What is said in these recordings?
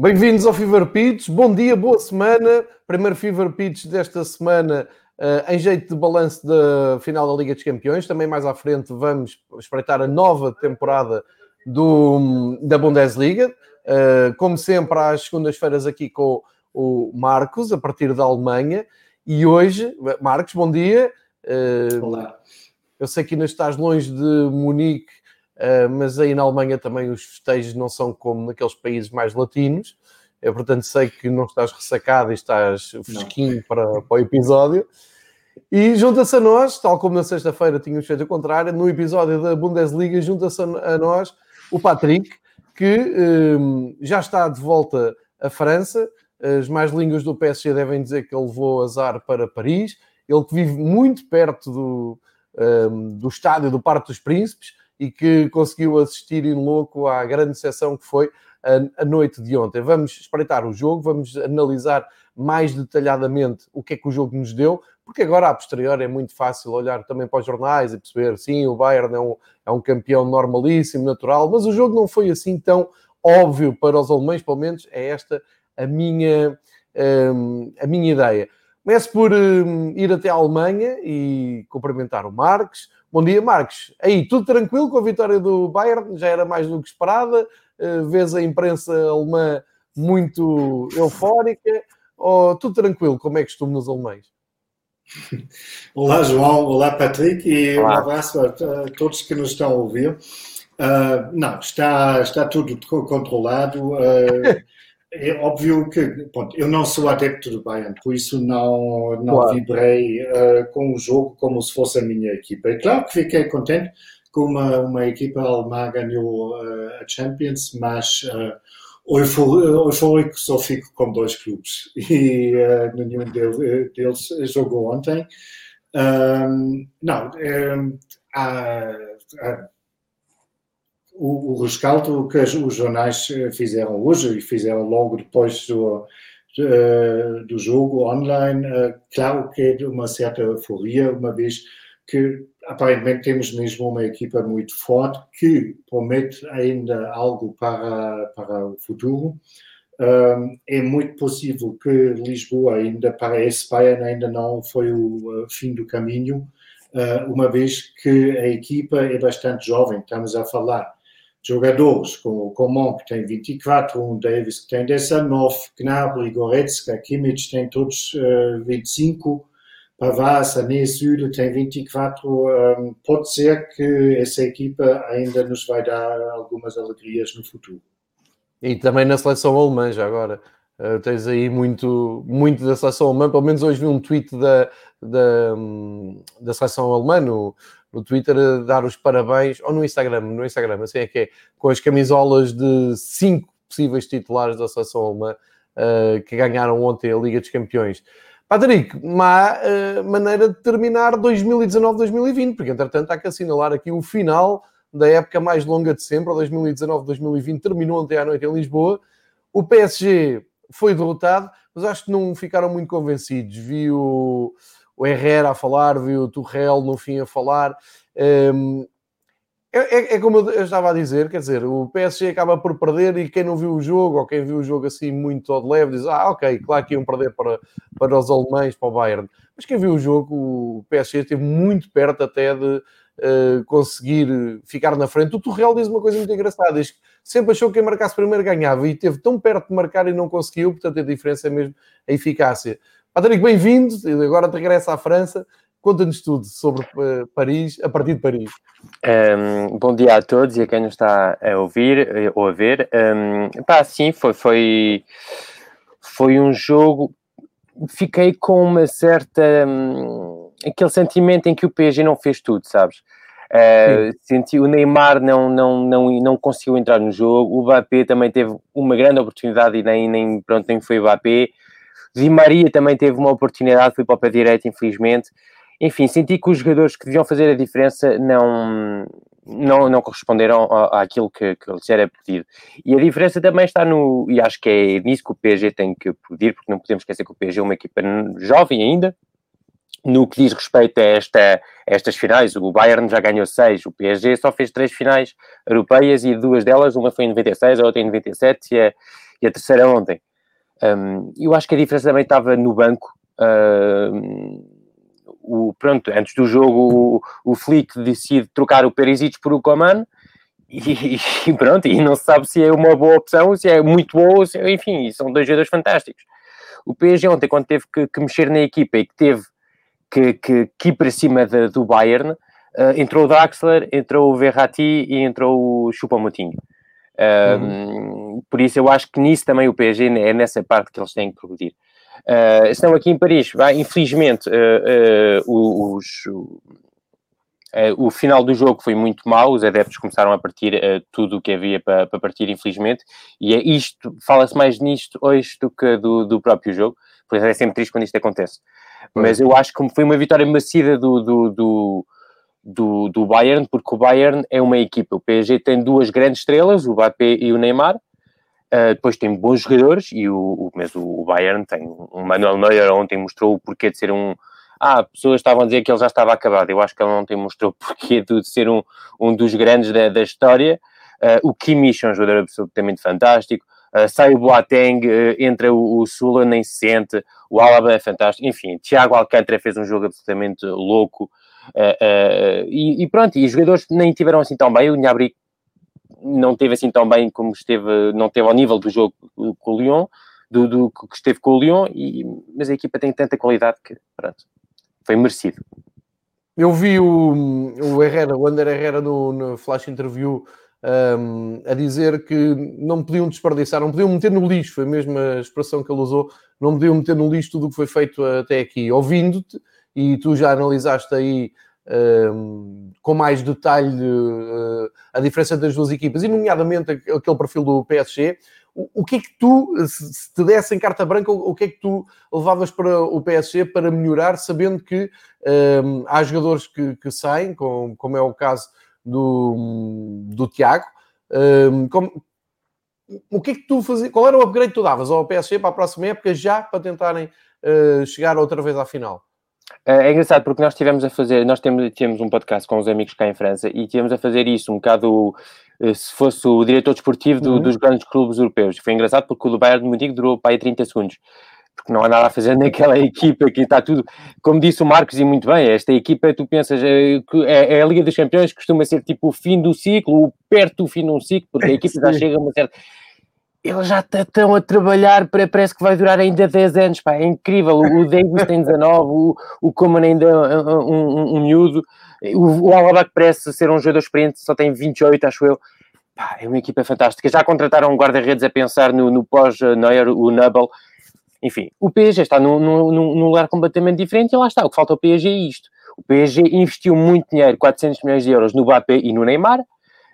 Bem-vindos ao Fever Pitch. Bom dia, boa semana. Primeiro Fever Pitch desta semana uh, em jeito de balanço da final da Liga dos Campeões. Também mais à frente vamos espreitar a nova temporada do, da Bundesliga. Uh, como sempre, às segundas-feiras aqui com o Marcos, a partir da Alemanha. E hoje, Marcos, bom dia. Uh, Olá. Eu sei que ainda estás longe de Munique Uh, mas aí na Alemanha também os festejos não são como naqueles países mais latinos. Eu, portanto, sei que não estás ressacado e estás fresquinho para, para o episódio. E junta-se a nós, tal como na sexta-feira tínhamos feito o contrário, no episódio da Bundesliga, junta-se a nós o Patrick, que um, já está de volta à França. As mais línguas do PSG devem dizer que ele levou azar para Paris. Ele que vive muito perto do, um, do estádio do Parque dos Príncipes e que conseguiu assistir em louco à grande sessão que foi a, noite de ontem. Vamos espreitar o jogo, vamos analisar mais detalhadamente o que é que o jogo nos deu, porque agora, a posteriori, é muito fácil olhar também para os jornais e perceber, sim, o Bayern é um, é um campeão normalíssimo, natural, mas o jogo não foi assim tão óbvio para os alemães, pelo menos é esta a minha, um, a minha ideia. Começo por um, ir até a Alemanha e cumprimentar o Marques, Bom dia, Marcos. Aí, tudo tranquilo com a vitória do Bayern? Já era mais do que esperada? Uh, vês a imprensa alemã muito eufórica? Ou tudo tranquilo, como é costume nos alemães? Olá, João. Olá, Patrick. E Olá. um abraço a, a, todos que nos estão a ouvir. Uh, não, está, está tudo controlado. Uh, é óbvio que bom, eu não sou adepto do Bayern, por isso não, não claro. vibrei uh, com o jogo como se fosse a minha equipa. É claro que fiquei contente que uma, uma equipa alemã ganhou uh, a Champions, mas uh, eufórico só fico com dois clubes e uh, nenhum deles jogou ontem. Um, não, um, há, há o, o rescaldo que os jornais eh, fizeram hoje e fizeram logo depois do, do jogo online, eh, claro que é de uma certa euforia, uma vez que aparentemente temos mesmo uma equipa muito forte que promete ainda algo para, para o futuro. é muito possível que Lisboa ainda para esse Bayern ainda não foi o fim do caminho, uma vez que a equipa é bastante jovem. Estamos a falar jogadores como o Coman, que tem 24, um Davis, que tem 19, Gnabry, Goretzka, Kimmich, tem todos uh, 25, Pavard, Sané, Süle tem 24. Um, pode ser que essa equipa ainda nos vai dar algumas alegrias no futuro. E também na seleção alemã, já agora. Uh, tens aí muito, muito da seleção alemã. Pelo menos hoje vi um tweet da, da, da seleção alemã no, no Twitter a dar os parabéns, ou no Instagram, no Instagram, assim é que é, com as camisolas de cinco possíveis titulares da seleção alemã uh, que ganharam ontem a Liga dos Campeões. Patrick, má uh, maneira de terminar 2019-2020, porque entretanto há que assinalar aqui o final da época mais longa de sempre, 2019-2020, terminou ontem à noite em Lisboa. O PSG foi derrotado, mas acho que não ficaram muito convencidos. Vi o o Herrera a falar, viu o Turrell no fim a falar. Um, é, é, é, como eu estava a dizer, quer dizer, o PSG acaba por perder e quem não viu o jogo, ou quem viu o jogo assim muito de leve, diz, ah, ok, claro que iam perder para, para os alemães, para o Bayern. Mas quem viu o jogo, o PSG esteve muito perto até de uh, conseguir ficar na frente. O Turrell diz uma coisa muito engraçada, diz que sempre achou que quem marcasse primeiro ganhava e esteve tão perto de marcar e não conseguiu, portanto a diferença é mesmo a eficácia. Patrick, bem-vindo. Agora te regressa à França. Conta-nos tudo sobre uh, Paris, a partir de Paris. Um, bom dia a todos e a quem nos está a ouvir eh, ou a ver. Um, pá, sim, foi, foi, foi um jogo. Fiquei com uma certa. Um, aquele sentimento em que o PSG não fez tudo, sabes? Uh, senti o Neymar não, não, não, não conseguiu entrar no jogo, o Mbappé também teve uma grande oportunidade e nem, nem, pronto, nem foi o Mbappé. Di Maria também teve uma oportunidade, foi para o pé direito, infelizmente. Enfim, senti que os jogadores que deviam fazer a diferença não, não, não corresponderam àquilo que, que lhes era pedido. E a diferença também está no, e acho que é nisso que o PSG tem que pedir, porque não podemos esquecer que o PSG é uma equipa jovem ainda, no que diz respeito a, esta, a estas finais, o Bayern já ganhou seis, o PSG só fez três finais europeias e duas delas, uma foi em 96, a outra em 97, e a, e a terceira ontem. Um, eu acho que a diferença também estava no banco. Uh, o, pronto, antes do jogo, o, o Flick decide trocar o Perisic por o Coman e, pronto, e não se sabe se é uma boa opção, se é muito boa, se, enfim, são dois jogadores fantásticos. O PSG ontem, quando teve que, que mexer na equipa e que teve que, que, que ir para cima de, do Bayern, uh, entrou o Draxler, entrou o Verratti e entrou o Choupo-Moting. Uh, uhum. Por isso eu acho que nisso também o PSG é nessa parte que eles têm que progredir. Uh, estão aqui em Paris, infelizmente uh, uh, os, o final do jogo foi muito mau, os adeptos começaram a partir tudo o que havia para, para partir, infelizmente, e é isto, fala-se mais nisto hoje do que do, do próprio jogo, por isso é sempre triste quando isto acontece. Mas eu acho que foi uma vitória macia do, do, do do, do Bayern, porque o Bayern é uma equipa. O PSG tem duas grandes estrelas, o Mbappé e o Neymar. Uh, depois tem bons jogadores e o, o, mesmo o Bayern tem um Manuel Neuer ontem mostrou o porquê de ser um. Ah, pessoas estavam a dizer que ele já estava acabado. Eu acho que ele ontem mostrou o porquê de ser um, um dos grandes da, da história. Uh, o Kimmich é um jogador absolutamente fantástico. Uh, sai o Boateng, entra o, o Sula, nem se sente. O Alaba é fantástico. Enfim, Thiago Alcântara fez um jogo absolutamente louco. E, e, pronto, e os jogadores nem tiveram assim tão bem. O Gnabry não teve assim tão bem como esteve, não teve ao nível do jogo com o Lyon, do, do que esteve com o Lyon, e, mas a equipa tem tanta qualidade que, pronto, foi merecido. Eu vi o, o Herrera, o Ander Herrera no, no Flash Interview um, a dizer que não podiam desperdiçar, não podiam meter no lixo, foi a mesma expressão que ele usou, não podiam meter no lixo tudo o que foi feito até aqui. Ouvindo-te, e tu já analisaste aí um, com mais detalhe uh, a diferença das duas equipas, e nomeadamente aquele perfil do PSG, o, o que é que tu, se te dessem carta branca, o, o, que é que tu levavas para o PSG para melhorar, sabendo que um, há jogadores que, que saem, como, como é o caso do, do Tiago, um, como, o que é que tu fazias? Qual era o upgrade que tu davas ao PSG para a próxima época já para tentarem uh, chegar outra vez à final? É, é engraçado porque nós tivemos a fazer, nós temos, temos um podcast com os amigos cá em França e tivemos a fazer isso um bocado eh, se fosse o diretor desportivo do, uhum. dos grandes clubes europeus. Foi engraçado porque o do Bayern de Munique durou para aí 30 segundos. Porque não há nada a fazer naquela equipa que está tudo, como disse o Marcos, e muito bem, esta equipa, tu pensas, é, é a Liga dos Campeões, costuma ser tipo o fim do ciclo, perto do fim de um ciclo, porque a equipa já chega a uma certa eles já estão a trabalhar para parece que vai durar ainda 10 anos, pá, é incrível. O Davis tem 19, o, o Coman ainda é um, um, um miúdo, o, o Alaba que parece ser um jogador experiente, só tem 28, acho eu. Pá, é uma equipa fantástica. Já contrataram um guarda-redes a pensar no, no pós-Neuer, o Nubble. Enfim, o PSG está num, num, num, lugar completamente diferente e lá está. O que falta ao PSG é isto. O PSG investiu muito dinheiro, 400 milhões de euros, no Mbappé e no Neymar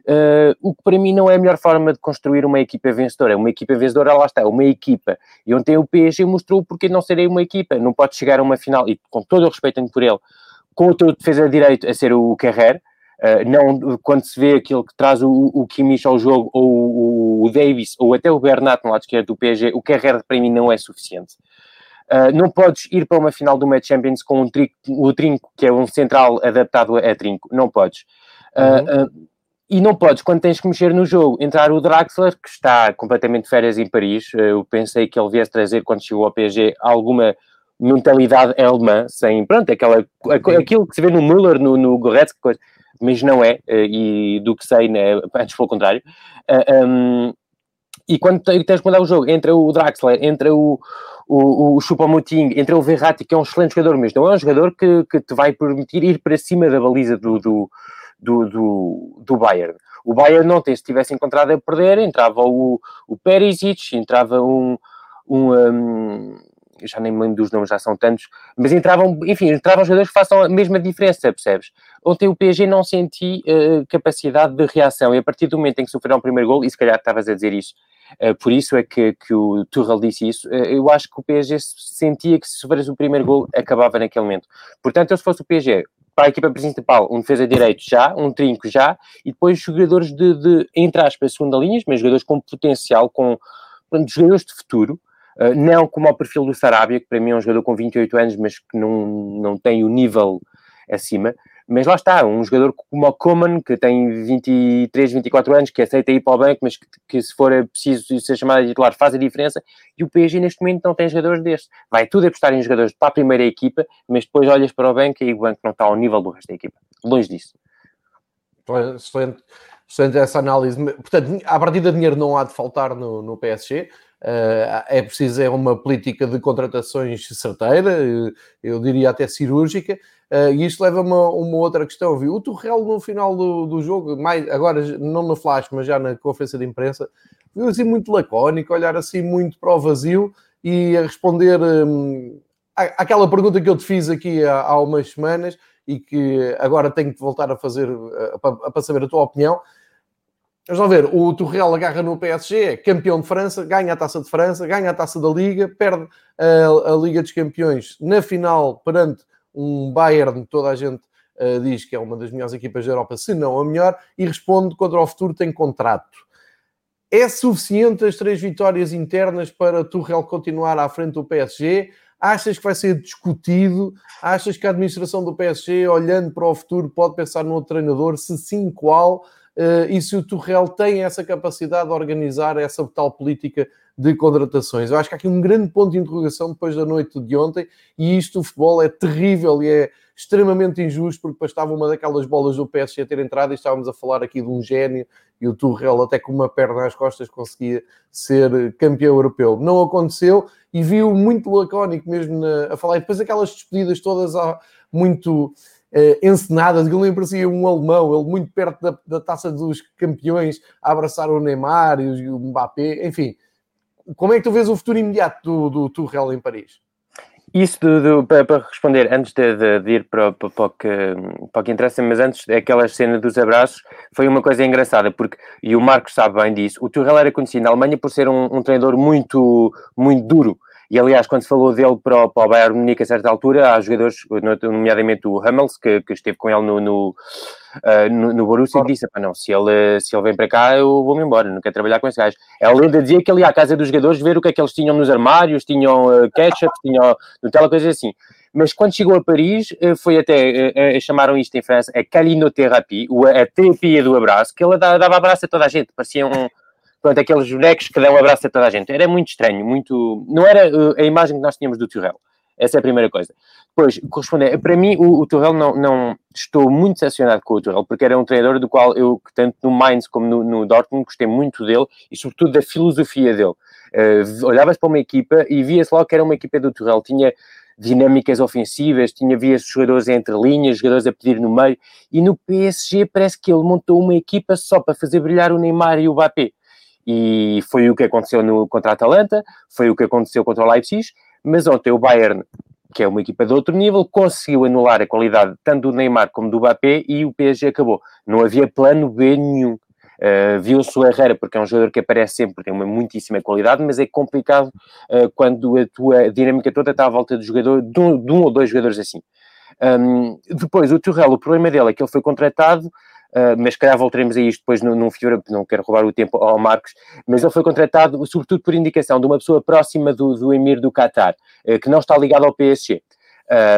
Uh, o que para mim não é a melhor forma de construir uma equipa vencedora. Uma equipa vencedora, lá está, uma equipa. E ontem o PSG mostrou porque não serei uma equipa. Não pode chegar a uma final, e com todo o respeito por ele, com o teu defesa de direito a ser o Carrer, uh, não quando se vê aquele que traz o, o Kimmich ao jogo, ou o, Davis, ou até o Bernat no lado esquerdo do PSG, o Carrer para mim não é suficiente. Uh, não podes ir para uma final do Match Champions com um o trinco, que é um central adaptado a trinco. Não podes. Uhum. E não podes, quando tens que mexer no jogo, entrar o Draxler, que está completamente de férias em Paris. Eu pensei que ele viesse trazer, quando chegou ao PSG, alguma mentalidade alemã, sem, pronto, aquela, aquilo que se vê no Müller, no, no Goretzka, coisa, mas não é, eh, e do que sei, né, antes pelo contrário. Uh, eh, um, e quando tens que mudar o jogo, entra o Draxler, entra o, o, o Choupo-Moting, entra o Verratti, que é um excelente jogador, mas não é um jogador que, que te vai permitir ir para cima da baliza do, do do, do, do Bayern. O Bayern ontem, se tivesse encontrado a perder, entrava o, o Perisic, entrava um, um, um já nem me lembro dos nomes, já são tantos, mas entravam, enfim, entravam jogadores que façam a mesma diferença, percebes? Ontem o PSG não senti uh, capacidade de reação e a partir do momento em que sofreram o primeiro gol, e se calhar estavas a dizer isso, uh, por isso é que, que o Tuchel disse isso, uh, eu acho que o PSG sentia que se sofresse o primeiro gol, acabava naquele momento. Portanto, eu se fosse o PSG, para a equipa principal, um defesa direito já, um trinco já, e depois jogadores de, de entre aspas, segunda linha, mas jogadores com potencial, com portanto, jogadores de futuro, uh, não como ao perfil do Sarabia, que para mim é um jogador com 28 anos, mas que não, não tem o nível acima, Mas lá está, um jogador como o Coman, que tem 23, 24 anos, que aceita ir para o banco, mas que, que se for preciso ser chamado titular faz a diferença, e o PSG neste momento não tem jogadores destes. Vai tudo apostar em jogadores para a primeira equipa, mas depois olhas para o banco e o banco não está ao nível do resto da equipa. Longe disso. Excelente, excelente essa análise. Portanto, a partir de dinheiro não há de faltar no, no PSG. Uh, é preciso é uma política de contratações certeira, eu diria até cirúrgica, uh, e isto leva a uma, outra questão. Viu? O Torrell no final do, do jogo, mais, agora não no flash, mas já na conferência de imprensa, viu assim muito lacónico, olhar assim muito para o vazio e a responder um, àquela pergunta que eu te fiz aqui há, há umas semanas e que agora tenho que voltar a fazer uh, para, saber a tua opinião Vamos lá ver, o Torreal agarra no PSG, é campeão de França, ganha a taça de França, ganha a taça da Liga, perde a, a Liga dos Campeões na final perante um Bayern, toda a gente uh, diz que é uma das melhores equipas da Europa, se não a melhor, e responde contra o futuro tem contrato. É suficiente as três vitórias internas para Torreal continuar à frente do PSG? Achas que vai ser discutido? Achas que a administração do PSG, olhando para o futuro, pode pensar no outro treinador? Se sim, qual? uh, e se o Torrell tem essa capacidade de organizar essa tal política de contratações. Eu acho que há aqui um grande ponto de interrogação depois da noite de ontem, e isto, o futebol, é terrível e é extremamente injusto, porque depois estava uma daquelas bolas do PSG a ter entrado e estávamos a falar aqui de um gênio, e o Turrell até com uma perna às costas conseguia ser campeão europeu. Não aconteceu, e viu muito lacónico mesmo na, a falar, e depois aquelas despedidas todas há muito uh, encenadas, ele nem parecia um alemão, ele muito perto da, da, taça dos campeões, a abraçar o Neymar e o Mbappé, enfim. Como é que tu vês o futuro imediato do, do Tuchel em Paris? Isso do, do, para, responder, antes de, de, de ir para, para, para, o que, para o que interessa, mas antes, aquela cena dos abraços foi uma coisa engraçada, porque, e o Marcos sabe bem disso, o Tuchel era conhecido na Alemanha por ser um, um treinador muito, muito duro, e aliás, quando se falou dele para o, para o Bayern Munique a certa altura, há jogadores, nomeadamente o Hummels, que, que esteve com ele no, no, uh, no, no Borussia, e disse: não, se ele, se ele vem para cá, eu vou-me embora, não quero trabalhar com esse gajo. A lenda dizia que ele ia à casa dos jogadores ver o que é que eles tinham nos armários, tinham uh, ketchup, tinham Nutella, coisas assim. Mas quando chegou a Paris, uh, foi até, uh, chamaram isto em França, a calinoterapia, a terapia do abraço, que ele dava abraço a toda a gente, parecia um pronto, aqueles bonecos que dão um abraço a toda a gente. Era muito estranho, muito. Não era uh, a imagem que nós tínhamos do Turrell. Essa é a primeira coisa. Depois, corresponder, para mim, o, o Turrell não, não. Estou muito decepcionado com o Turrell, porque era um treinador do qual eu, tanto no Mainz como no, no Dortmund, gostei muito dele e, sobretudo, da filosofia dele. Uh, Olhavas para uma equipa e via-se logo que era uma equipa do Turrell. Tinha dinâmicas ofensivas, tinha via jogadores entre linhas, jogadores a pedir no meio, e no PSG parece que ele montou uma equipa só para fazer brilhar o Neymar e o Mbappé e foi o que aconteceu no, contra a Atalanta, foi o que aconteceu contra o Leipzig, mas ontem o Bayern, que é uma equipa de outro nível, conseguiu anular a qualidade tanto do Neymar como do Mbappé e o PSG acabou. Não havia plano B nenhum. Uh, Viu-se o Herrera, porque é um jogador que aparece sempre, tem uma muitíssima qualidade, mas é complicado uh, quando a tua dinâmica toda está à volta de, jogador, de, um, de um ou dois jogadores assim. Um, depois, o Turrell, o problema dele é que ele foi contratado Uh, mas calhar voltaremos a isto depois num, num Fiora, não quero roubar o tempo ao Marcos, mas ele foi contratado sobretudo por indicação de uma pessoa próxima do, do Emir do Qatar, uh, que não está ligado ao PSG.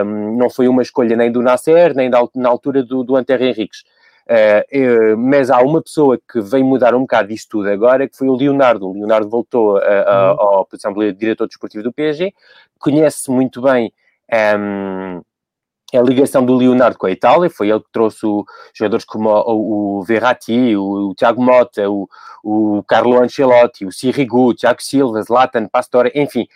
Um, não foi uma escolha nem do Nasser, nem da, na altura do, do Antero Henriques. Uh, mas há uma pessoa que vem mudar um bocado disto tudo agora, que foi o Leonardo. O Leonardo voltou a, a, uhum. à posição de diretor desportivo do PSG, conhece muito bem um, a ligação do Leonardo com a Itália, foi ele que trouxe o, jogadores como o, o Verratti, o, o Thiago Motta, o, o Carlo Ancelotti, o Sirigu, o Thiago Silva, Zlatan, Pastore, enfim,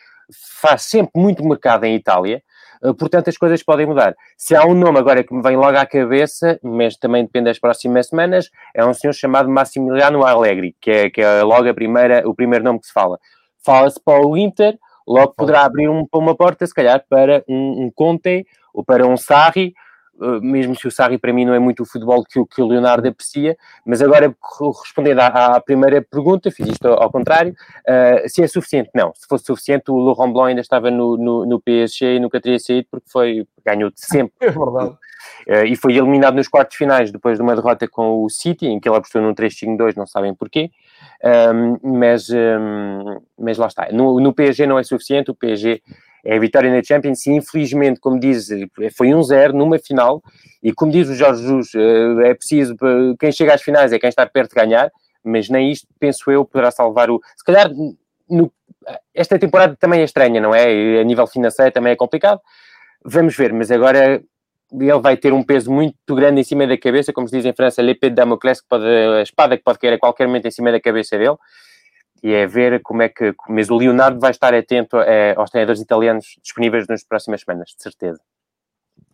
faz sempre muito mercado em Itália, eh, portanto as coisas podem mudar. Se há um nome agora que me vem logo à cabeça, mas também depende das próximas semanas, é um senhor chamado Massimiliano Allegri, que é, que é logo primeira, o primeiro nome que se fala. Fala-se para o Inter, logo poderá abrir um, uma porta, se calhar, para um, um Conte ou para um Sarri, eh, mesmo se o Sarri para mim não é muito o futebol que, que o Leonardo aprecia, mas agora respondendo à, à primeira pergunta, fiz isto ao, ao contrário, uh, se é suficiente, não, se fosse suficiente o Laurent Blanc ainda estava no, no, no PSG e nunca teria saído porque foi, ganhou sempre. É verdade. Uh, e foi eliminado nos quartos finais depois de uma derrota com o City, em que ele apostou num 3-5-2, não sabem porquê, um, mas, um, mas lá está. No, no PSG não é suficiente, o PSG é a vitória na Champions e infelizmente, como diz, foi um zero numa final e como diz o Jorge Jesus, é preciso, quem chega às finais é quem está perto de ganhar, mas nem isto, penso eu, poderá salvar o... Se calhar, no, esta temporada também é estranha, não é? A nível financeiro também é complicado. Vamos ver, mas agora ele vai ter um peso muito grande em cima da cabeça, como se diz em França, l'épée de Damoclès, que pode, a espada que pode cair a qualquer momento em cima da cabeça dele. E é ver como é que. Mas o Leonardo vai estar atento é, aos treinadores italianos disponíveis nas próximas semanas, de certeza.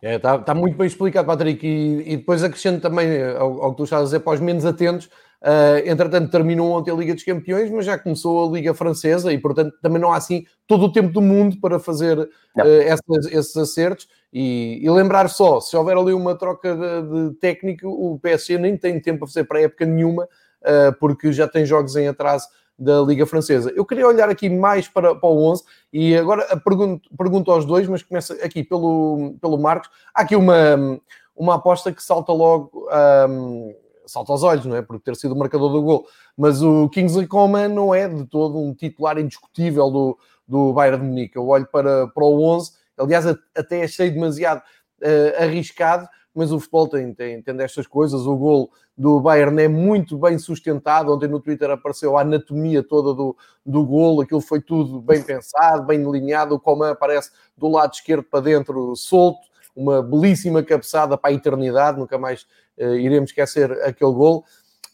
Está é, tá, tá muito bem explicado, Patrick. E, e depois acrescento também ao, ao, que tu estás a dizer para os menos atentos. Uh, entretanto, terminou ontem a Liga dos Campeões, mas já começou a Liga Francesa e, portanto, também não há assim todo o tempo do mundo para fazer uh, esses, esses, acertos. E, e, lembrar só: se houver ali uma troca de, de técnico, o PSG nem tem tempo a fazer para época nenhuma, uh, porque já tem jogos em atraso da Liga Francesa. Eu queria olhar aqui mais para, para o 11 e agora pergunto, pergunto aos dois, mas começa aqui pelo, pelo Marcos. Há aqui uma, uma aposta que salta logo, um, salta aos olhos, não é? Por ter sido o marcador do gol. Mas o Kingsley Coman não é de todo um titular indiscutível do, do Bayern de Munique. Eu olho para, para o 11, aliás, até achei demasiado uh, arriscado, mas o futebol tem, tem, tem destas coisas. O gol do Bayern é muito bem sustentado. Ontem no Twitter apareceu a anatomia toda do, do gol, aquilo foi tudo bem pensado, bem delineado. O Coman aparece do lado esquerdo para dentro, solto, uma belíssima cabeçada para a eternidade. Nunca mais iremos esquecer aquele gol.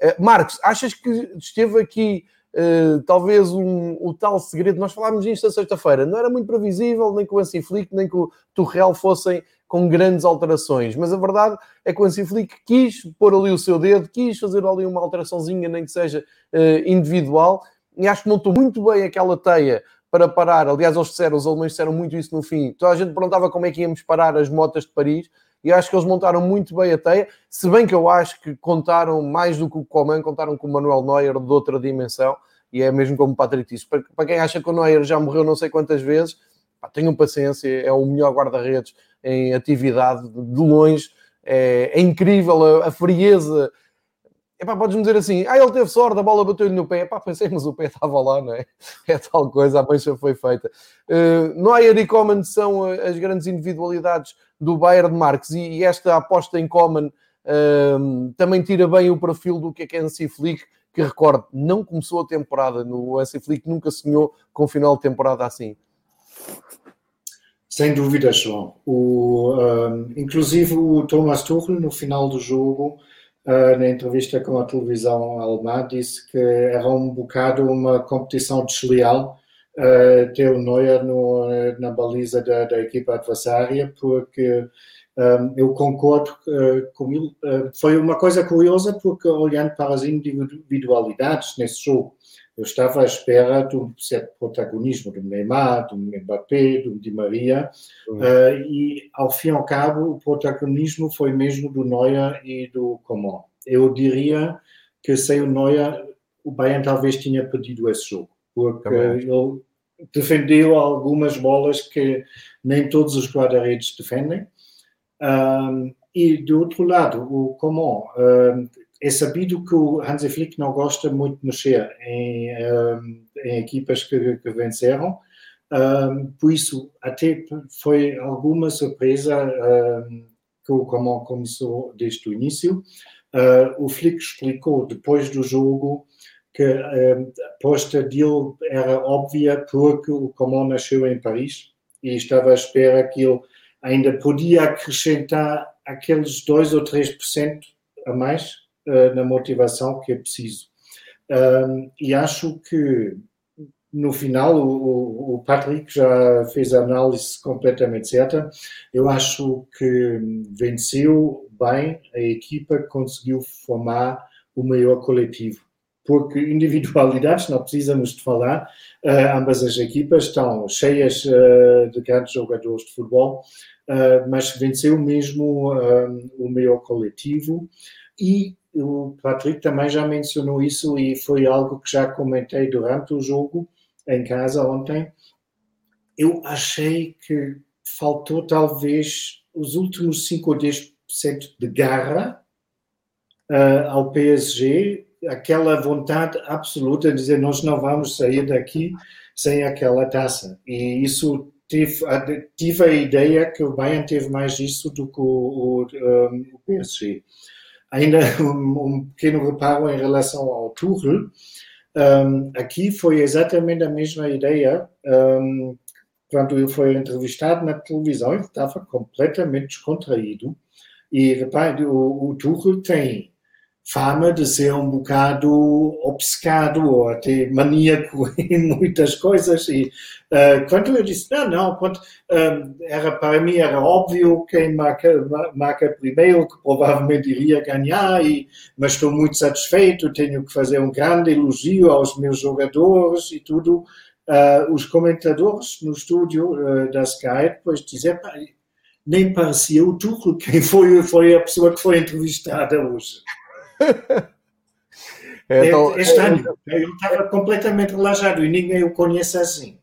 Uh, Marcos, achas que esteve aqui Uh, talvez um, o tal segredo, nós falámos disto na sexta-feira, não era muito previsível, nem que o Ansi Flick, nem que o Turrell fossem com grandes alterações, mas a verdade é que o Hansi Flick quis pôr ali o seu dedo, quis fazer ali uma alteraçãozinha, nem que seja uh, individual, e acho que montou muito bem aquela teia para parar. Aliás, eles disseram, os alemães disseram muito isso no fim. Toda a gente perguntava como é que íamos parar as motas de Paris, e acho que eles montaram muito bem a teia, se bem que eu acho que contaram mais do que o Coman, contaram com o Manuel Neuer de outra dimensão, e é mesmo como o Patrick disse. Para, para quem acha que o Neuer já morreu não sei quantas vezes, pá, tenham paciência, é o melhor guarda-redes em atividade de longe. É, é incrível a, a frieza. Epá, podes-me dizer assim, ah, ele teve sorte, a bola bateu-lhe no pé. Pensei, mas o pé estava lá, não é? É tal coisa, a mancha foi feita. Uh, Neuer e Coman são as grandes individualidades do Bayern de Marques e, esta aposta em Coman uh, também tira bem o perfil do que é que é Hansi Flick, que recorde, não começou a temporada no Hansi Flick, nunca sonhou com final de temporada assim. Sem dúvida, João. O, um, inclusive o Thomas Tuchel, no final do jogo, uh, na entrevista com a televisão alemã, disse que era um bocado uma competição desleal uh, ter o Neuer no, na baliza da, da, equipa adversária, porque um, eu concordo uh, com ele. Uh, foi uma coisa curiosa, porque olhando para as individualidades nesse jogo, eu estava à espera de um certo protagonismo do Neymar, do Mbappé, do Di Maria, uhum. uh, e ao fim e ao cabo o protagonismo foi mesmo do Neuer e do Coman. Eu diria que sem o Neuer o Bayern talvez tinha perdido esse jogo, porque Também. ele defendeu algumas bolas que nem todos os guarda-redes defendem. Um, e do outro lado, o Coman um, é sabido que o Hansi Flick não gosta muito de mexer em, um, em equipas que, que venceram, por isso até foi alguma surpresa que o Coman começou desde o início. Uh, o Flick explicou depois do jogo que a aposta dele era óbvia porque o Coman nasceu em Paris e estava à espera que ele ainda podia acrescentar aqueles 2 ou 3% a mais uh, na motivação que é preciso. Um, e acho que no final o, o, Patrick já fez a análise completamente certa. Eu acho que venceu bem a equipa que conseguiu formar o maior coletivo. Porque individualidades, não precisamos de falar, uh, ambas as equipas estão cheias uh, de grandes jogadores de futebol, uh, mas venceu mesmo o maior coletivo e o Patrick também já mencionou isso e foi algo que já comentei durante o jogo em casa ontem. Eu achei que faltou talvez os últimos 5 ou 10% de garra ao PSG, aquela vontade absoluta de dizer nós não vamos sair daqui sem aquela taça. E isso tive, tive a ideia que o Bayern teve mais isso do que o, o, o PSG. Ainda um, um, pequeno reparo em relação ao Tuchel. Um, aqui foi exatamente a mesma ideia. Quando ele foi entrevistado na televisão, ele estava completamente descontraído. E repare, o, o Tuchel tem fama de ser um bocado obcecado ou até maníaco em muitas coisas e uh, quando eu disse não, não, quando, uh, era, para mim era óbvio quem marca, marca primeiro que provavelmente iria ganhar e, mas estou muito satisfeito, tenho que fazer um grande elogio aos meus jogadores e tudo. Uh, os comentadores no estúdio da Sky depois diziam nem parecia o Tuchel quem foi, foi a pessoa que foi entrevistada hoje então, é. É, ele estava completamente relaxado e ninguém o conhece assim.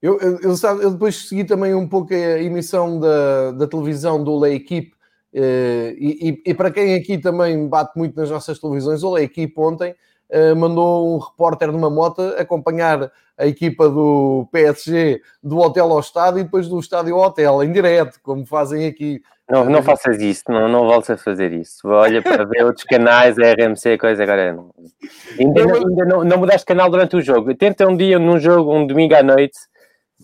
Eu, eu, eu, eu, depois segui também um pouco a emissão da, da televisão do La Equipe eh, e, e, e, para quem aqui também bate muito nas nossas televisões, o La Equipe ontem eh, mandou um repórter numa moto acompanhar a equipa do PSG do hotel ao estádio e depois do estádio ao hotel, em direto, como fazem aqui. Não, não faças isso, não, não voltes a fazer isso. Olha para ver outros canais, a RMC, coisa agora. Não. Ainda, não, ainda não, não mudaste canal durante o jogo. Tenta um dia, num jogo, um domingo à noite,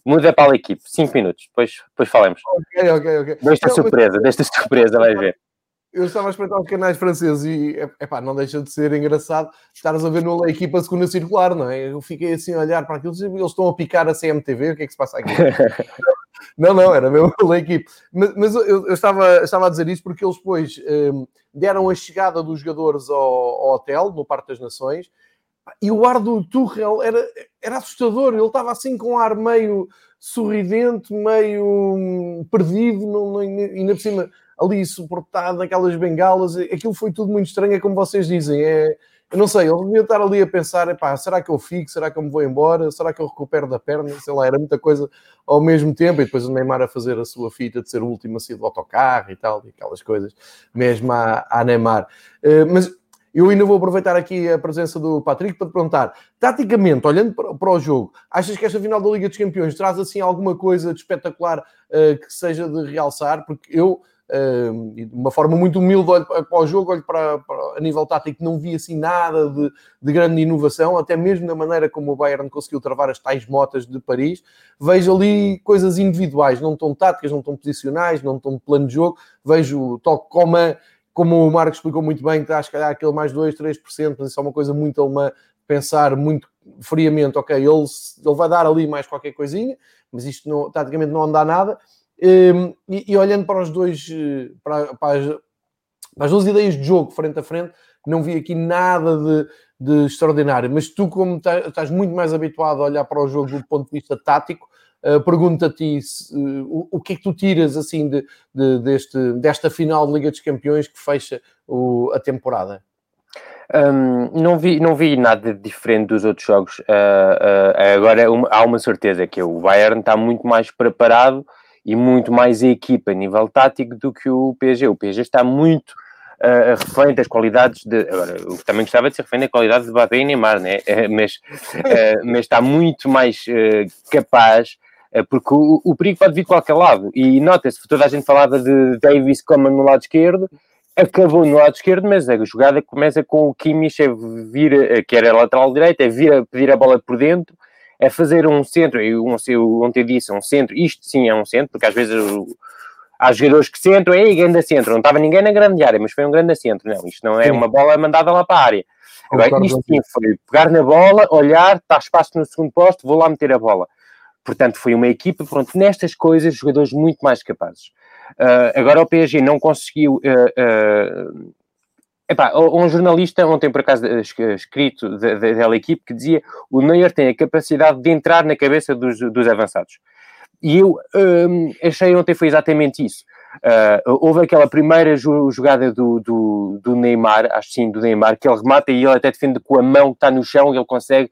muda para a equipe, 5 minutos, depois, depois falamos. Ok, ok, ok. Desta surpresa, desta surpresa, vais ver eu estava a espreitar os canais franceses e epá, não deixa de ser engraçado estares a ver no equipa segunda circular, não é? Eu fiquei assim a olhar para aquilo, eles estão a picar a CMTV, o que é que se passa aqui? não, não, era mesmo a equipe. Mas, mas eu, eu, estava, estava a dizer isso porque eles depois um, deram a chegada dos jogadores ao, ao, hotel, no Parque das Nações, e o ar do Tuchel era, era assustador, ele estava assim com um ar meio sorridente, meio hum, perdido, não, não, ainda por cima ali suportado naquelas bengalas, aquilo foi tudo muito estranho, é como vocês dizem, é, eu não sei, eu devia estar ali a pensar, epá, será que eu fico, será que eu me vou embora, será que eu recupero da perna, sei lá, era muita coisa ao mesmo tempo, e depois o Neymar a fazer a sua fita de ser o último a sair do autocarro e tal, e aquelas coisas, mesmo a, a Neymar. Uh, mas eu ainda vou aproveitar aqui a presença do Patrick para te perguntar, taticamente, olhando para, para, o jogo, achas que esta final da Liga dos Campeões traz assim alguma coisa de espetacular uh, que seja de realçar? Porque eu de uma forma muito humilde, olho para o jogo, olho para, para a nível tático, não vi assim nada de, de, grande inovação, até mesmo na maneira como o Bayern conseguiu travar as tais motas de Paris. Vejo ali coisas individuais, não tão táticas, não tão posicionais, não tão plano de jogo. Vejo toque como, como o Marcos explicou muito bem, que está a calhar aquele mais 2, 3%, mas isso é uma coisa muito alemã. Pensar muito friamente, ok, ele, ele vai dar ali mais qualquer coisinha, mas isto não, taticamente não anda nada e, e, olhando para os dois, eh, para, para, as, para, as, duas ideias de jogo frente a frente, não vi aqui nada de, de extraordinário. Mas tu, como tá, estás muito mais habituado a olhar para o jogo do ponto de vista tático, uh, se, uh, o, o, que é que tu tiras assim de, de, deste, desta final de Liga dos Campeões que fecha o, a temporada? Um, não, vi, não vi nada diferente dos outros jogos. Uh, agora uma, há uma certeza que o Bayern está muito mais preparado e muito mais a equipa a nível tático do que o PSG. O PSG está muito uh, refém das qualidades de. Agora, eu também gostava de ser refém da qualidade de Mbappé e Neymar, né? Uh, mas, uh, mas está muito mais uh, capaz. Porque o, o perigo pode vir de qualquer lado. E nota-se, toda a gente falava de Davis como no lado esquerdo, acabou no lado esquerdo, mas a jogada começa com o Kimmich a vir, que era lateral direito, a vir a pedir a bola por dentro, é fazer um centro, eu, eu ontem disse um centro, isto sim é um centro, porque às vezes há jogadores que centram, é grande centro, não estava ninguém na grande área, mas foi um grande centro, não, isto não é sim. uma bola mandada lá para a área. Agora, isto sim foi pegar na bola, olhar, está espaço no segundo posto, vou lá meter a bola. Portanto, foi uma equipa, pronto, nestas coisas, jogadores muito mais capazes. Uh, agora o PSG não conseguiu uh, uh, Epá, um jornalista ontem, por acaso, escrito da equipe, que dizia o Neuer tem a capacidade de entrar na cabeça dos, dos avançados. E eu um, achei ontem foi exatamente isso. Uh, houve aquela primeira jogada do, do, do, Neymar, acho sim, do Neymar, que ele remata e ele até defende com a mão que está no chão e ele consegue.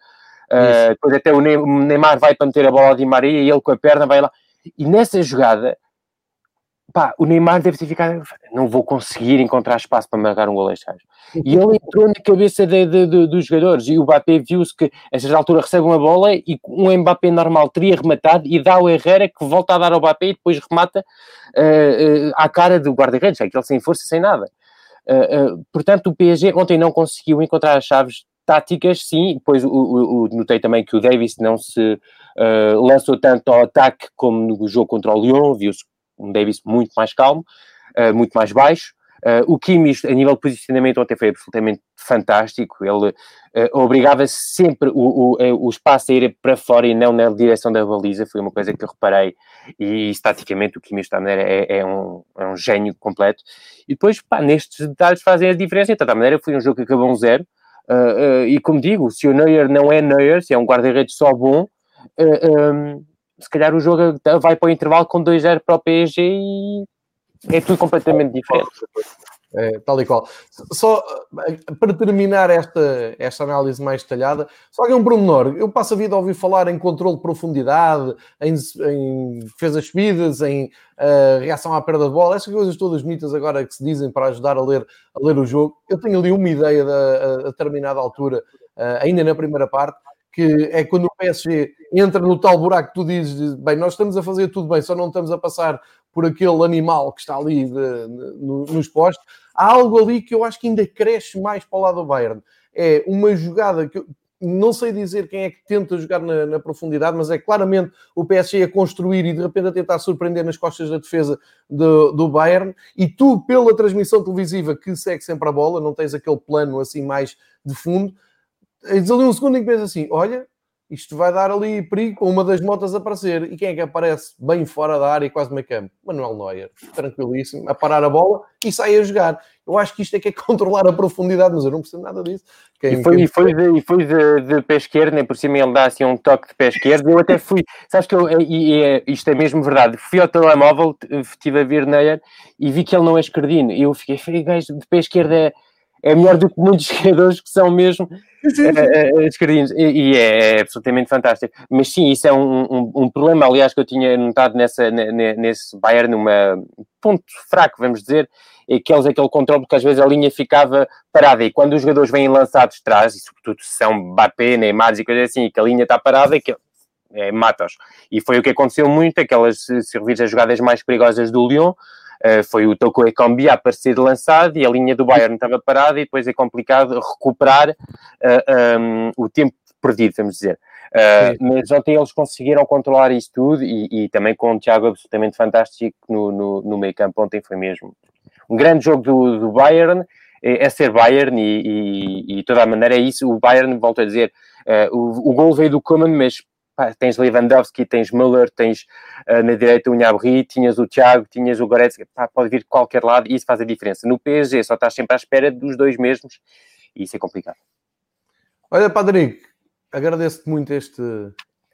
Uh, depois até o Neymar vai para meter a bola de Maria e ele com a perna vai lá. E nessa jogada pá, o Neymar deve ter ficado, não vou conseguir encontrar espaço para marcar um gol a E ele entrou na cabeça de, de, de, dos jogadores e o Mbappé viu-se que a certa altura recebe uma bola e um Mbappé normal teria rematado e dá o Herrera que volta a dar ao Mbappé e depois remata uh, uh, à cara do guarda-redes, é aquele sem força, sem nada. Uh, portanto, o PSG ontem não conseguiu encontrar as chaves táticas, sim, depois o, o, o, notei também que o Davis não se lançou tanto ao ataque como no jogo contra o Lyon, viu-se um Davis muito mais calmo, uh, muito mais baixo. Uh, o Kimmich, a nível de posicionamento, ontem foi absolutamente fantástico. Ele uh, obrigava sempre o, o, o, espaço a ir para fora e não na direção da baliza. Foi uma coisa que eu reparei. E estaticamente, o Kimmich maneira é, é, um, é um gênio completo. E depois, pá, nestes detalhes fazem a diferença. Então, da maneira, foi um jogo que acabou um zero. Uh, e como digo, se o Neuer não é Neuer, se é um guarda-redes só bom, um, se calhar o jogo vai para o intervalo com 2-0 para o PSG e é tudo completamente diferente. É, tal e qual. Só eh, para terminar esta, esta análise mais detalhada, só que é um pormenor. Eu passo a vida a ouvir falar em controle de profundidade, em, em defesas subidas, em uh, reação à perda de bola, essas coisas todas bonitas agora que se dizem para ajudar a ler, a ler o jogo. Eu tenho ali uma ideia da, a, a determinada altura, uh, ainda na primeira parte, que é quando o PSG entra no tal buraco que tu dizes, bem, nós estamos a fazer tudo bem, só não estamos a passar por aquele animal que está ali de, de, no, nos postos. Há algo ali que eu acho que ainda cresce mais para o lado do Bayern. É uma jogada que eu, não sei dizer quem é que tenta jogar na, na, profundidade, mas é claramente o PSG a construir e de repente a tentar surpreender nas costas da defesa do, do Bayern. E tu, pela transmissão televisiva que segue sempre a bola, não tens aquele plano assim mais de fundo, Diz ali um segundo em que pensa assim: olha, isto vai dar ali perigo com uma das motas a aparecer. E quem é que aparece bem fora da área, quase meio campo? Manuel Neuer, tranquilíssimo, a parar a bola e sai a jogar. Eu acho que isto é que é controlar a profundidade, mas eu não percebo nada disso. Quem, e foi, quem... e foi, de, e foi de, de pé esquerdo, nem por cima ele dá assim um toque de pé esquerdo. Eu até fui, sabes que eu, e, e, é, isto é mesmo verdade, fui ao telemóvel, estive a ver Neuer e vi que ele não é esquerdino. E eu fiquei, gajo, de pé esquerdo é é melhor do que muitos jogadores que são mesmo esquerdinhos uh, e, e é, é, absolutamente fantástico. Mas sim, isso é um, um, um, problema, aliás, que eu tinha notado nessa, nesse Bayern, numa ponto fraco, vamos dizer, é que eles aquele controle, porque às vezes a linha ficava parada e quando os jogadores vêm lançados de trás, e sobretudo se são Mbappé, Neymar e coisas assim, e que a linha está parada, que é, mata-os. E foi o que aconteceu muito, aquelas serviços as jogadas mais perigosas do Lyon, Uh, foi o Toko Ekambi a aparecer lançado e a linha do Bayern estava parada e depois é complicado recuperar uh, eh, um, ehm, o tempo perdido, vamos dizer. Uh, mas ontem eles conseguiram controlar isso tudo e, e também com o Thiago absolutamente fantástico no, no, no, meio campo ontem foi mesmo um grande jogo do, do Bayern é, é ser Bayern e, e, e toda a maneira é isso, o Bayern, volto a dizer o, o gol veio do Koeman, mas pá, tens Lewandowski, tens Müller, tens uh, na direita o Gnabry, tinhas o Thiago, tinhas o Goretzka, pá, pode vir de qualquer lado e isso faz a diferença. No PSG só estás sempre à espera dos dois mesmos e isso é complicado. Olha, Padre, agradeço-te muito este,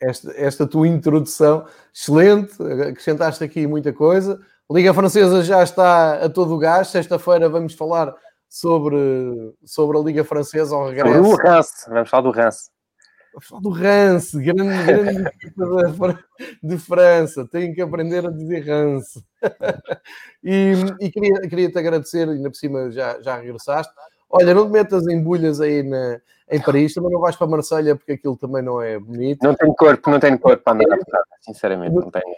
esta, esta tua introdução, excelente, acrescentaste aqui muita coisa. Liga Francesa já está a todo o gás, sexta-feira vamos falar sobre, sobre a Liga Francesa ao regresso. Do Rance, vamos falar do Rance falar do Rance, grande, grande equipa de França, tenho que aprender a dizer Rance. e, e queria, queria te agradecer, ainda por cima já, já regressaste. Olha, não te metas em bulhas aí na, em Paris, também não vais para Marselha porque aquilo também não é bonito. Não tenho corpo, não tenho corpo para andar a sinceramente, não tenho.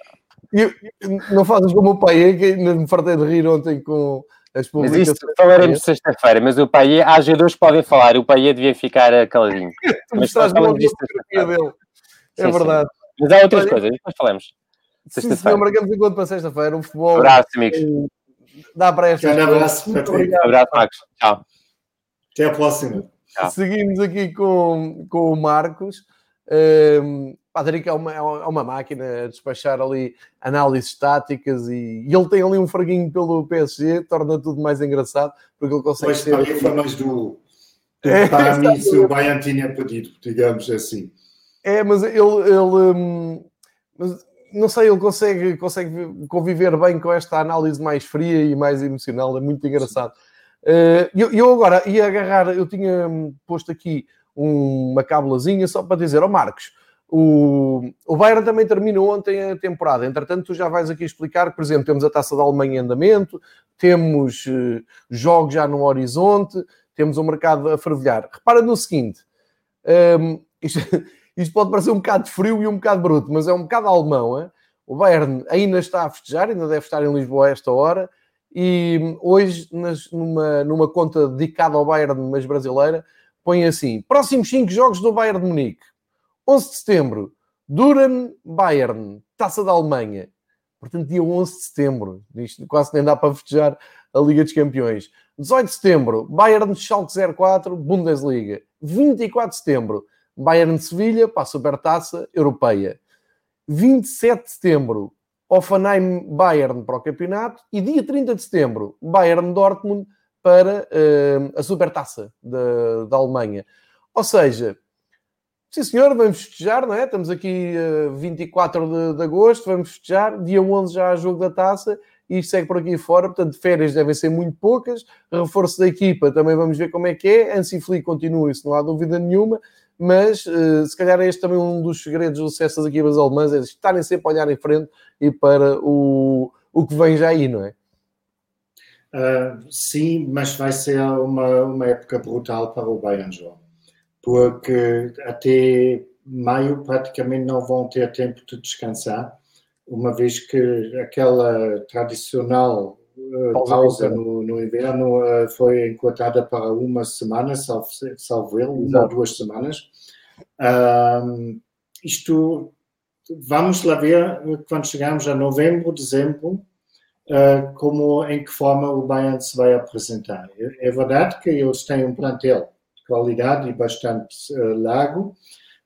E, não fazes como o pai, que me fartei de rir ontem com as mas isso falaremos sexta-feira, mas o Paiê, há jogadores que podem falar, o Paiê devia ficar caladinho. tu mas estás falando disso dele. É sim, verdade. Sim. Mas há outras Olha, coisas, depois falamos. Sim, senhor, marcamos enquanto para sexta-feira. O futebol. abraço, amigos. Dá para esta. Um abraço. Muito obrigado. Um abraço, Marcos. Tchau. Até a próxima. Tchau. Seguimos aqui com, com o Marcos. Um, Patrick é uma, é uma máquina a despachar ali análises táticas e, e, ele tem ali um fraguinho pelo PSG, torna tudo mais engraçado porque ele consegue pois, ser. foi mais do, do é, para mim se o Bayern tinha pedido, digamos assim. É, mas ele, ele hum, mas, não sei, ele consegue, consegue conviver bem com esta análise mais fria e mais emocional, é muito engraçado. Uh, eu, eu agora ia agarrar, eu tinha posto aqui uma cábulazinha só para dizer, ó oh Marcos, O, o Bayern também terminou ontem a temporada. Entretanto, tu já vais aqui explicar por exemplo, temos a taça da Alemanha em andamento, temos uh, jogos já no horizonte, temos o um mercado a fervilhar. Repara no seguinte: um, ehm, isto, isto, pode parecer um bocado frio e um bocado bruto, mas é um bocado alemão. Hein? O Bayern ainda está a festejar, ainda deve estar em Lisboa a esta hora. E hoje, nas, numa, numa conta dedicada ao Bayern, mas brasileira, põe assim: próximos 5 jogos do Bayern de Munique 11 de setembro, Duran Bayern, Taça da Alemanha. Portanto, dia 11 de setembro. Isto quase nem dá para festejar a Liga dos Campeões. 18 de setembro, Bayern Schalke 04, Bundesliga. 24 de setembro, Bayern Sevilha para a Supertaça Europeia. 27 de setembro, Offenheim Bayern para o campeonato. E dia 30 de setembro, Bayern Dortmund para uh, a Supertaça da, da Alemanha. Ou seja, Sim, senhor, vamos festejar, não é? Estamos aqui uh, 24 de, de, agosto, vamos festejar. Dia 11 já há jogo da taça e segue por aqui fora. Portanto, férias devem ser muito poucas. Reforço da equipa também vamos ver como é que é. Ansi Flick continua, isso não há dúvida nenhuma. Mas uh, se calhar é este também um dos segredos do sucesso das equipas alemãs, é estarem sempre a olhar em frente e para o, o que vem já aí, não é? Uh, sim, mas vai ser uma, uma época brutal para o Bayern, João porque até maio praticamente não vão ter tempo de descansar, uma vez que aquela tradicional uh, pausa no, no inverno uh, foi enquadrada para uma semana, salvo, salvo ele, uma ou duas semanas. Isto, vamos lá ver quando chegarmos a novembro, dezembro, uh, como, em que forma o Bayern se vai apresentar. É, é verdade que eles têm um plantel qualidade e bastante uh, largo,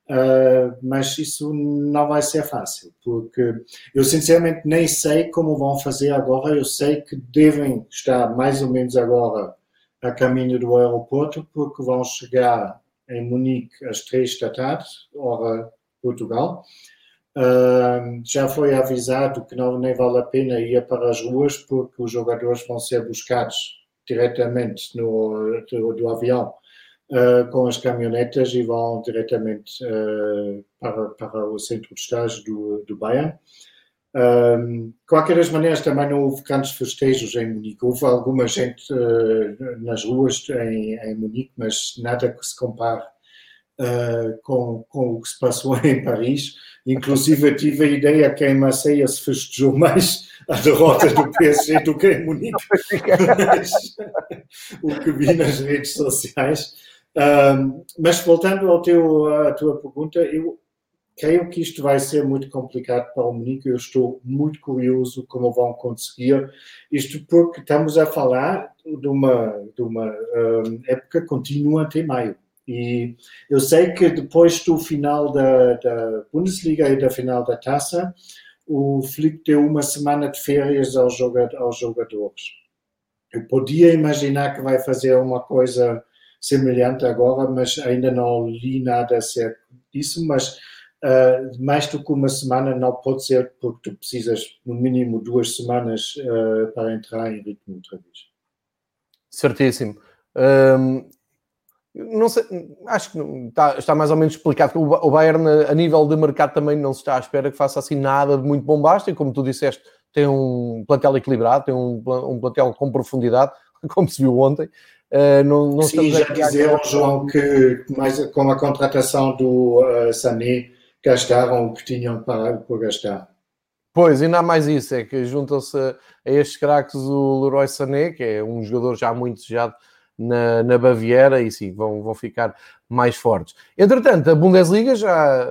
uh, mas isso não vai ser fácil, porque eu sinceramente nem sei como vão fazer agora. Eu sei que devem estar mais ou menos agora a caminho do aeroporto, porque vão chegar em Munique às três da tarde, hora Portugal. Já foi avisado que não nem vale a pena ir para as ruas porque os jogadores vão ser buscados diretamente no, do, do avião uh, com as caminhonetas e vão diretamente uh, para, para o centro de estágio do, do Bayern. Um, qualquer das maneiras, também não houve grandes festejos em Munique. Houve alguma gente uh, nas ruas em, em, Munique, mas nada que se compare uh, com, com o que se passou em Paris. Inclusive, tive a ideia que em Marseille se festejou mais a derrota do PSG do que em Munique. Mas, o que vi nas redes sociais mas voltando ao teu, à tua pergunta, eu creio que isto vai ser muito complicado para o Munique. Eu estou muito curioso como vão conseguir isto, porque estamos a falar de uma, de uma um, época contínua até maio. E eu sei que depois do final da, da Bundesliga e da final da taça, o Flick deu uma semana de férias aos, jogadores. Eu podia imaginar que vai fazer uma coisa semelhante agora, mas ainda não li nada acerca disso, mas uh, mais do que uma semana não pode ser, porque tu precisas no mínimo duas semanas uh, para entrar em ritmo outra vez. Certíssimo. Um, não sei, acho que está, está, mais ou menos explicado que o Bayern, a nível de mercado, também não se está à espera que faça assim nada de muito bombástico. Como tu disseste, tem um plantel equilibrado, tem um, um plantel com profundidade, como se viu ontem. Uh, não, não Sim, já dizeram, João, que mais, com a contratação do uh, Sané gastaram o que tinham para, para gastar. Pois, ainda há mais isso, é que juntam-se a, a estes craques o Leroy Sané, que é um jogador já muito desejado na, na Baviera, e sim, vão, vão ficar mais fortes. Entretanto, a Bundesliga já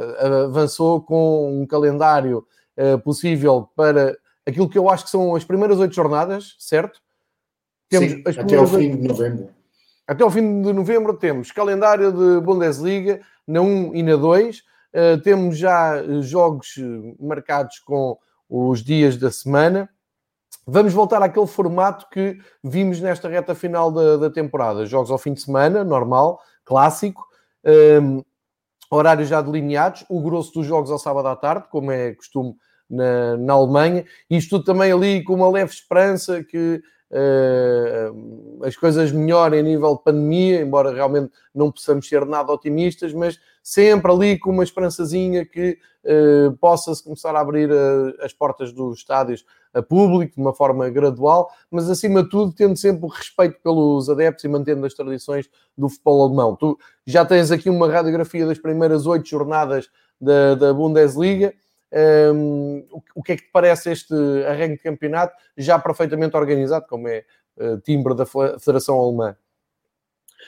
avançou com um calendário uh, possível para aquilo que eu acho que são as primeiras oito jornadas, certo? Temos Sim, até ao fim de novembro. Até ao fim de novembro temos calendário de Bundesliga na 1 e na 2. Uh, eh, temos já jogos marcados com os dias da semana. Vamos voltar àquele formato que vimos nesta reta final da, da temporada. Jogos ao fim de semana, normal, clássico. Um, horários já delineados. O grosso dos jogos ao sábado à tarde, como é costume na, na Alemanha. Isto tudo também ali com uma leve esperança que as coisas melhorem a nível de pandemia, embora realmente não possamos ser nada otimistas, mas sempre ali com uma esperançazinha que uh, possa-se começar a abrir uh, as portas dos estádios a público de uma forma gradual, mas acima de tudo tendo sempre respeito pelos adeptos e mantendo as tradições do futebol alemão. Tu já tens aqui uma radiografia das primeiras oito jornadas da, da Bundesliga. Um, o que é que te parece este arranque de campeonato já perfeitamente organizado, como é uh, timbre da Federação Alemã?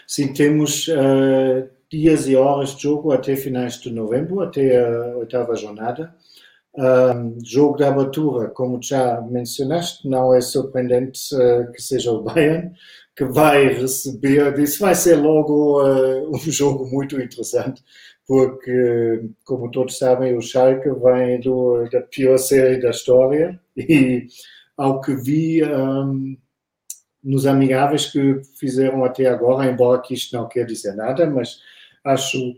Sim, temos uh, dias e horas de jogo até finais de novembro, até a oitava jornada. Um, jogo de abertura, como já mencionaste, não é surpreendente uh, que seja o Bayern, que vai receber. Isso vai ser logo uh, um jogo muito interessante, porque, como todos sabem, o Schalke vem do, da pior série da história e, ao que vi um, nos amigáveis que fizeram até agora, embora que isto não quer dizer nada, mas acho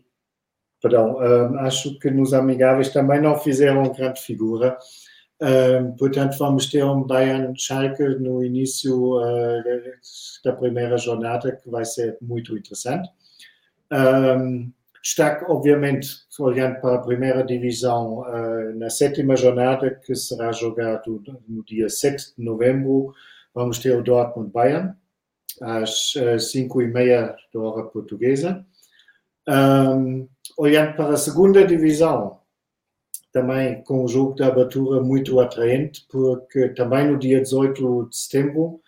perdão, uh, acho que nos amigáveis também não fizeram grande figura. Uh, portanto, vamos ter um Bayern Schalke no início uh, da primeira jornada, que vai ser muito interessante. Destaque, obviamente, olhando para a primeira divisão, na sétima jornada, que será jogado no dia 7 de novembro, vamos ter o Dortmund Bayern, às 5 e meia da hora portuguesa. Um, olhando para a segunda divisão, também com o jogo de abertura muito atraente, porque também no dia 18 de setembro,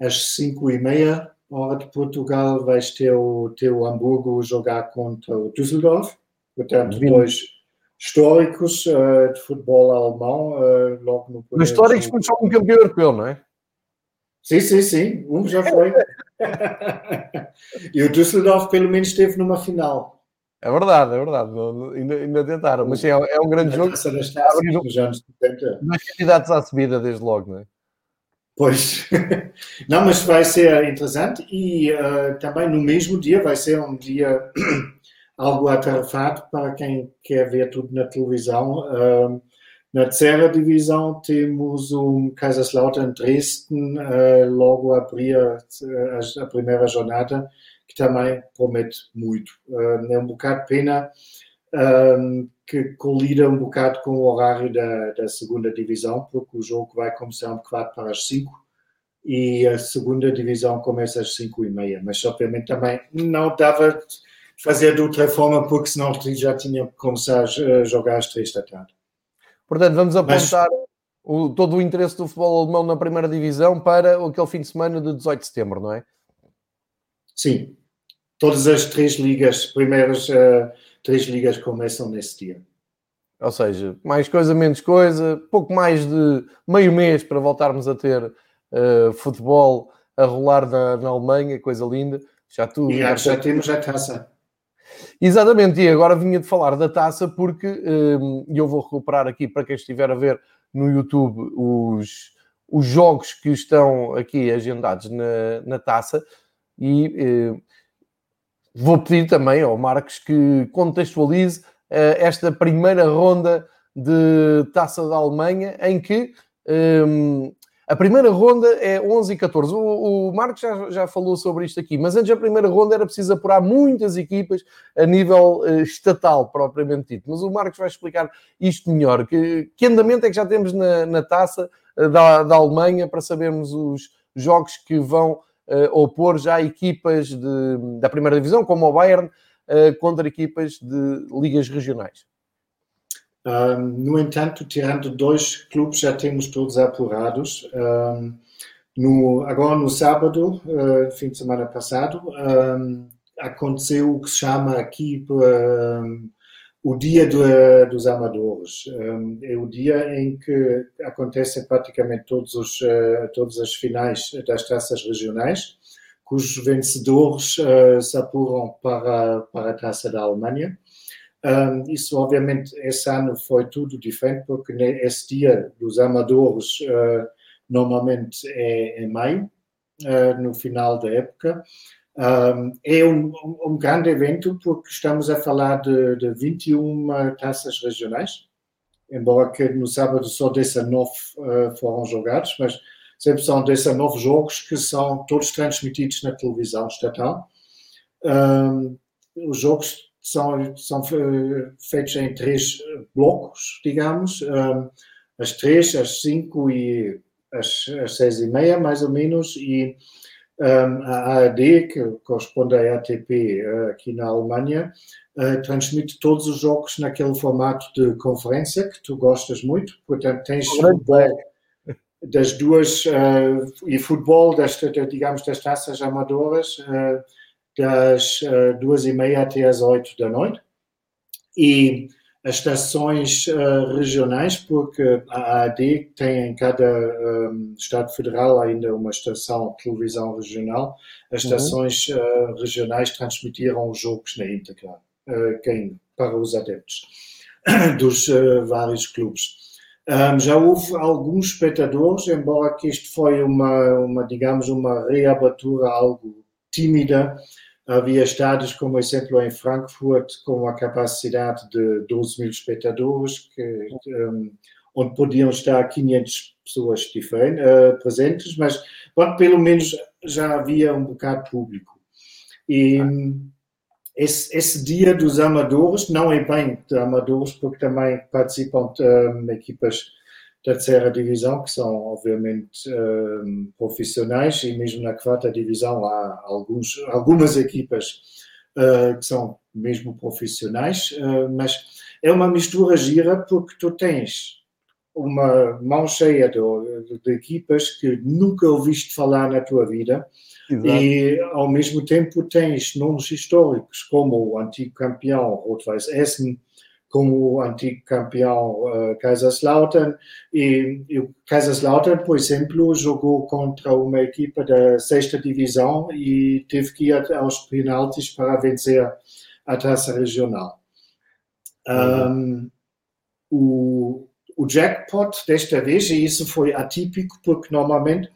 às 5 e meia, hora de Portugal, vais ter o, ter o Hamburgo jogar contra o Düsseldorf, portanto, uhum. dois históricos uh, de futebol alemão, uh, logo no Os históricos porque são um campeão europeu, não é? Sim, sim, sim, um já foi. e o Düsseldorf pelo menos esteve numa final. É verdade, é verdade. Ainda, ainda tentaram, mas sim, é, é um grande jogo. Taças, abrir nos anos 70. Dois candidatos à subida desde logo, não é? Pois, não, mas vai ser interessante e uh, também no mesmo dia vai ser um dia algo atarefado para quem quer ver tudo na televisão. Uh, na terceira divisão temos o Kaiserslautern Dresden uh, logo abrir a, a primeira jornada que também promete muito. É um bocado pena um, que colida um bocado com o horário da, da, segunda divisão, porque o jogo vai começar um bocado para as 5 e a segunda divisão começa às 5 e meia. Mas, obviamente, também não dava fazer de outra forma, porque senão já tinha que começar a jogar às 3 da tarde. Portanto, vamos apontar Mas... o, todo o interesse do futebol alemão na primeira divisão para aquele fim de semana de 18 de setembro, não é? Sim, todas as três ligas, primeiras uh, três ligas começam nesse dia. Ou seja, mais coisa, menos coisa, pouco mais de meio mês para voltarmos a ter uh, futebol a rolar na, na, Alemanha, coisa linda. Já, tu, e já temos a taça. Exatamente, e agora vinha de falar da taça porque um, eu vou recuperar aqui para quem estiver a ver no YouTube os, os jogos que estão aqui agendados na, na taça e uh, vou pedir também ao Marcos que contextualize uh, esta primeira ronda de taça da Alemanha em que um, a primeira ronda é 11 e 14. O, o Marcos já, já, falou sobre isto aqui, mas antes da primeira ronda era preciso apurar muitas equipas a nível uh, estatal, propriamente dito. Mas o Marcos vai explicar isto melhor. Que, que andamento é que já temos na, na taça uh, da, da Alemanha para sabermos os jogos que vão opor já equipas de, da primeira divisão, como o Bayern, contra equipas de ligas regionais? Um, no entanto, tirando dois clubes, já temos todos apurados. Um, no, agora, no sábado, uh, fim de semana passado, aconteceu o que se chama aqui o Dia do, dos Amadores. é o dia em que acontecem praticamente todos os, uh, todas as finais das taças regionais, cujos vencedores uh, se apuram para, para a taça da Alemanha. Um, isso, obviamente, esse ano foi tudo diferente, porque esse dia dos amadores uh, normalmente é em maio, no final da época. É um, um, grande evento porque estamos a falar de, de 21 taças regionais, embora que no sábado só 19 uh, foram jogados, mas sempre são 19 jogos que são todos transmitidos na televisão estatal. Um, os jogos são, são feitos em três blocos, digamos, um, às três, às cinco e às, às seis e meia, mais ou menos, e a ARD, que corresponde à ATP uh, aqui na Alemanha, uh, transmite todos os jogos naquele formato de conferência que tu gostas muito, portanto tens futebol das duas, uh, e futebol, das, digamos, das taças amadoras, das duas e meia até às oito da noite, e as estações uh, regionais, porque a AD tem em cada um, Estado Federal ainda uma estação de televisão regional. As uhum. estações uhum. uh, regionais transmitiram os jogos na íntegra, uh, quem, para os adeptos dos vários clubes. Um, já houve alguns espectadores, embora que isto foi uma, uma digamos, uma reabertura algo tímida, Havia estádios, como exemplo em Frankfurt, com a capacidade de 12 mil espectadores, que, um, onde podiam estar 500 pessoas diferentes, uh, presentes, mas bom, pelo menos já havia um bocado público. E um, esse, esse, dia dos amadores, não é bem de amadores, porque também participam um, equipas terceira divisão, que são obviamente um, profissionais, e mesmo na quarta divisão há alguns, algumas equipas uh, que são mesmo profissionais, uh, mas é uma mistura gira porque tu tens uma mão cheia de, de, de equipas que nunca ouviste falar na tua vida, Exato. E, ao mesmo tempo, tens nomes históricos, como o antigo campeão Rot-Weiß Essen, como o antigo campeão uh, Kaiserslautern. E, e, o Kaiserslautern, por exemplo, jogou contra uma equipa da sexta divisão e teve que ir aos penaltis para vencer a taça regional. Uhum. Um, o, o jackpot desta vez, e isso foi atípico, porque normalmente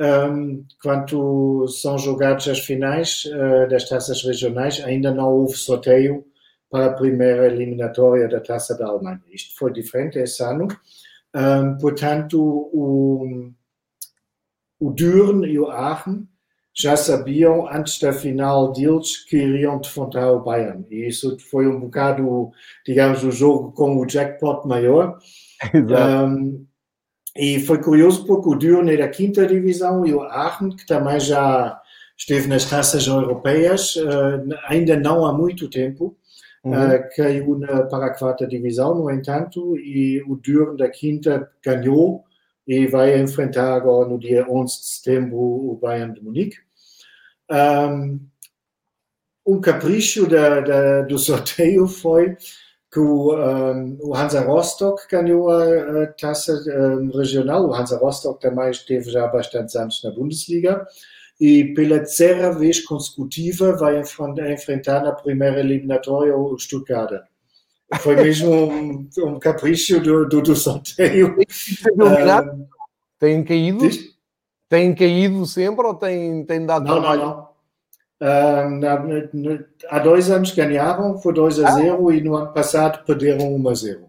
um, quando são jogados as finais uh, das taças regionais, ainda não houve sorteio para a primeira eliminatória da Taça da Alemanha. Isto foi diferente esse ano. Um, portanto, o, o Düren e o Aachen já sabiam antes da final deles que iriam defrontar o Bayern. E isso foi um bocado, digamos, o jogo com o jackpot maior. Um, e foi curioso porque o Düren é da quinta divisão e o Aachen, que também já esteve nas taças europeias, uh, ainda não há muito tempo, uhum. uh, caiu na, para a quarta divisão, no entanto, e o Düren da quinta ganhou e vai enfrentar agora no dia 11 de setembro o Bayern de Munique. Um, um capricho da, da, do sorteio foi que o, um, o Hansa Rostock ganhou a, a taça um, regional. O Hansa Rostock também esteve já há bastantes anos na Bundesliga e pela terceira vez consecutiva vai enfrentar na primeira eliminatória o Stuttgart. Foi mesmo um, um capricho do, do, do sorteio. Tem caído? Diz? Tem caído sempre ou tem, tem dado não, trabalho? Não, não. Uh, na, na, há dois anos ganharam, foi 2 a 0 ah. e no ano passado perderam 1 a 0.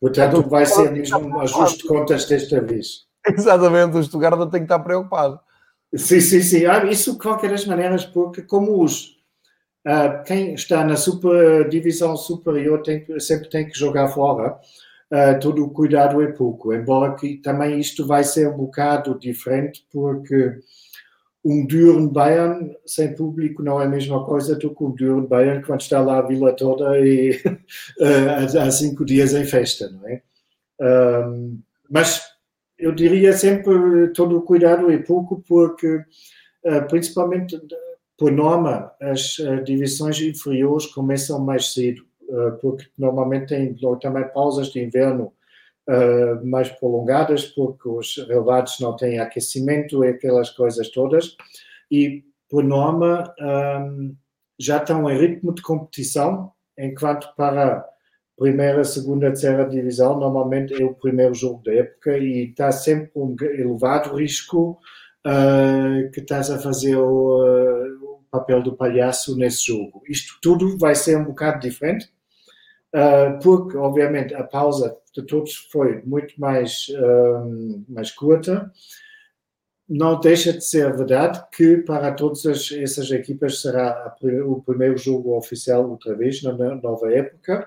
Portanto, vai ser mesmo um ajuste de contas desta vez. Exatamente, o Stuttgart tem que estar preocupado. Sim, sim, sim. Ah, isso de qualquer das maneiras, porque como os uh, quem está na super, divisão superior tem, sempre tem que jogar fora, uh, todo o cuidado é pouco. Embora que também isto vai ser um bocado diferente, porque um Düren Bayern sem público não é a mesma coisa do que um Düren Bayern quando está lá a vila toda e uh, há cinco dias em festa, não é? Um, mas eu diria sempre todo o cuidado é pouco, porque eh, principalmente por norma as eh, divisões inferiores começam mais cedo, eh, porque normalmente tem também pausas de inverno mais prolongadas, porque os relevados não têm aquecimento e aquelas coisas todas, e por norma já estão em ritmo de competição, enquanto para primeira, segunda, terceira divisão, normalmente é o primeiro jogo da época e está sempre um elevado risco uh, que estás a fazer o, uh, o, papel do palhaço nesse jogo. Isto tudo vai ser um bocado diferente, uh, porque, obviamente, a pausa de todos foi muito mais, mais curta não deixa de ser verdade que para todas essas equipas será o primeiro jogo oficial outra vez na nova época.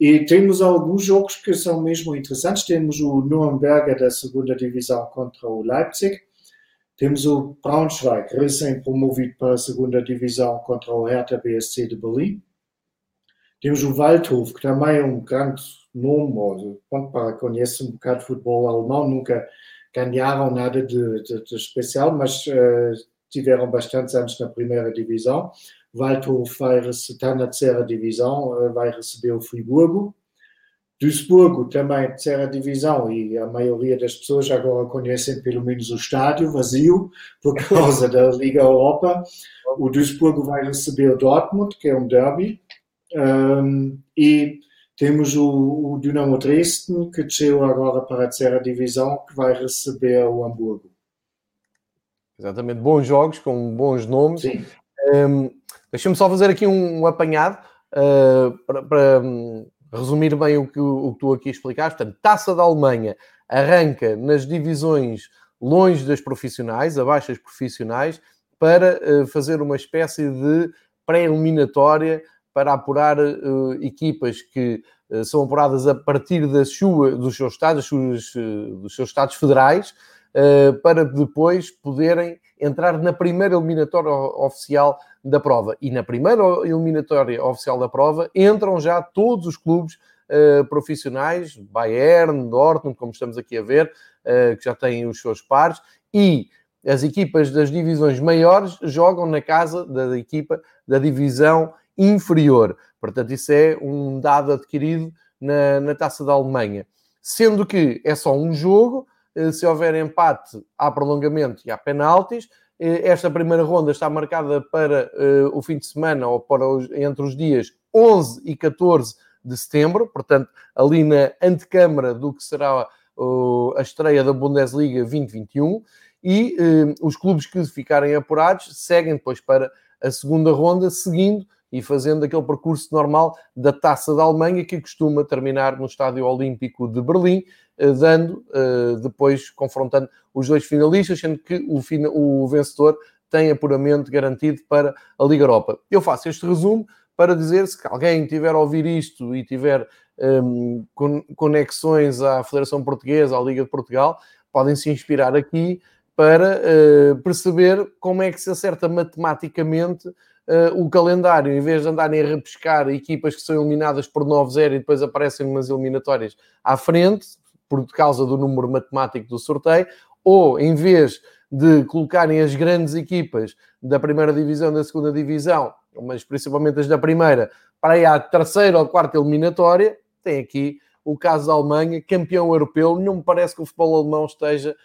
E temos alguns jogos que são mesmo interessantes. Temos o Nuremberg da segunda divisão contra o Leipzig. Temos o Braunschweig, recém-promovido para a segunda divisão contra o Hertha BSC de Berlim. Temos o Waldhof, que também é um grande nome, para conhece um bocado de futebol alemão, nunca ganharam nada de, de, de especial, mas uh, tiveram bastantes anos na primeira divisão. Waldhof vai estar na terceira divisão, uh, vai receber o Friburgo. Duisburgo também terceira divisão e a maioria das pessoas agora conhecem pelo menos o estádio vazio por causa da Liga Europa. O Duisburgo vai receber o Dortmund, que é um derby. Um, e temos o, o Dinamo Dresden, que desceu agora para a terceira divisão, que vai receber o Hamburgo. Exatamente, bons jogos, com bons nomes. Sim. Um, Deixa-me só fazer aqui um, apanhado uh, para, para um, resumir bem o que, o que tu aqui explicaste. Portanto, Taça da Alemanha arranca nas divisões longe das profissionais, abaixo das profissionais, para uh, fazer uma espécie de pré-eliminatória para apurar uh, equipas que uh, são apuradas a partir da sua, dos seus estados, suas, dos seus estados federais, para depois poderem entrar na primeira eliminatória oficial da prova. E na primeira eliminatória oficial da prova entram já todos os clubes profissionais, Bayern, Dortmund, como estamos aqui a ver, que já têm os seus pares, e as equipas das divisões maiores jogam na casa da equipa da divisão inferior. Portanto, isso é um dado adquirido na, na taça da Alemanha. Sendo que é só um jogo, eh, se houver empate, há prolongamento e há penaltis. Eh, esta primeira ronda está marcada para uh, o fim de semana ou para os, entre os dias 11 e 14 de setembro, portanto, ali na antecâmara do que será uh, a estreia da Bundesliga 2021. E uh, os clubes que ficarem apurados seguem depois para a segunda ronda, seguindo e fazendo aquele percurso normal da Taça da Alemanha, que costuma terminar no Estádio Olímpico de Berlim, eh, dando eh, depois, confrontando os dois finalistas, sendo que o, o vencedor tem apuramento garantido para a Liga Europa. Eu faço este resumo para dizer se alguém tiver a ouvir isto e tiver um, ehm, conexões à Federação Portuguesa, à Liga de Portugal, podem se inspirar aqui para uh, perceber como é que se acerta matematicamente uh, o calendário, em vez de andarem a repescar equipas que são eliminadas por 9-0 e depois aparecem umas eliminatórias à frente, por causa do número matemático do sorteio, ou em vez de colocarem as grandes equipas da primeira divisão, da segunda divisão, mas principalmente as da primeira, para ir à terceira ou quarta eliminatória, tem aqui o caso da Alemanha, campeão europeu. Não me parece que o futebol alemão esteja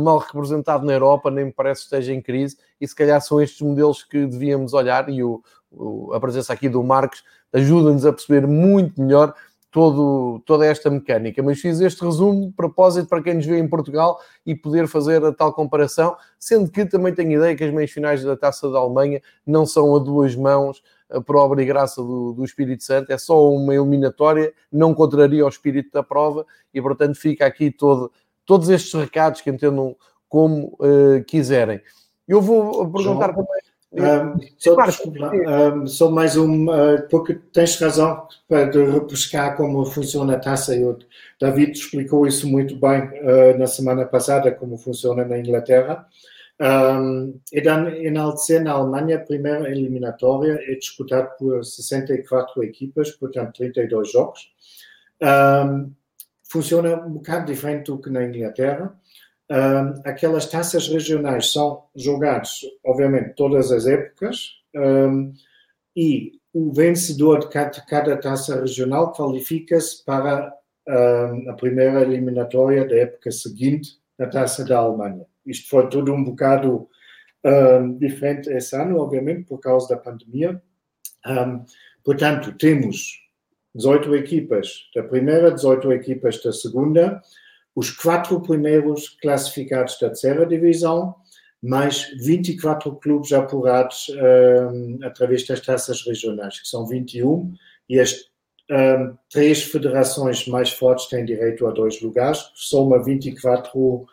mal representado na Europa, nem me parece que esteja em crise, e se calhar são estes modelos que devíamos olhar, e o, o, a presença aqui do Marcos ajuda-nos a perceber muito melhor todo, toda esta mecânica. Mas fiz este resumo de propósito para quem nos vê em Portugal e poder fazer a tal comparação, sendo que também tenho ideia que as meias finais da Taça da Alemanha não são a duas mãos eh, por obra e graça do, do Espírito Santo, é só uma eliminatória, não contraria o espírito da prova e, portanto, fica aqui todo, todos estes recados que entendam como uh, quiserem. Eu vou perguntar João, também. Um, só, um, só, mais um, uh, porque tens razão para repescar como funciona a taça. Eu, David explicou isso muito bem uh, na semana passada, como funciona na Inglaterra. Um, e dan enaltecer na Alemanha, a primeira eliminatória é disputada por 64 equipas, portanto 32 jogos. Um, funciona um bocado diferente do que na Inglaterra. Um, aquelas taças regionais são jogadas, obviamente, todas as épocas um, e o vencedor de cada, cada taça regional qualifica-se para um, a primeira eliminatória da época seguinte na taça da Alemanha. Isto foi tudo um bocado diferente esse ano, obviamente, por causa da pandemia. portanto, temos 18 equipas da primeira, 18 equipas da segunda, os quatro primeiros classificados da terceira divisão, mais 24 clubes apurados um, através das taças regionais, que são 21, e as um, três federações mais fortes têm direito a dois lugares, soma 24 uh,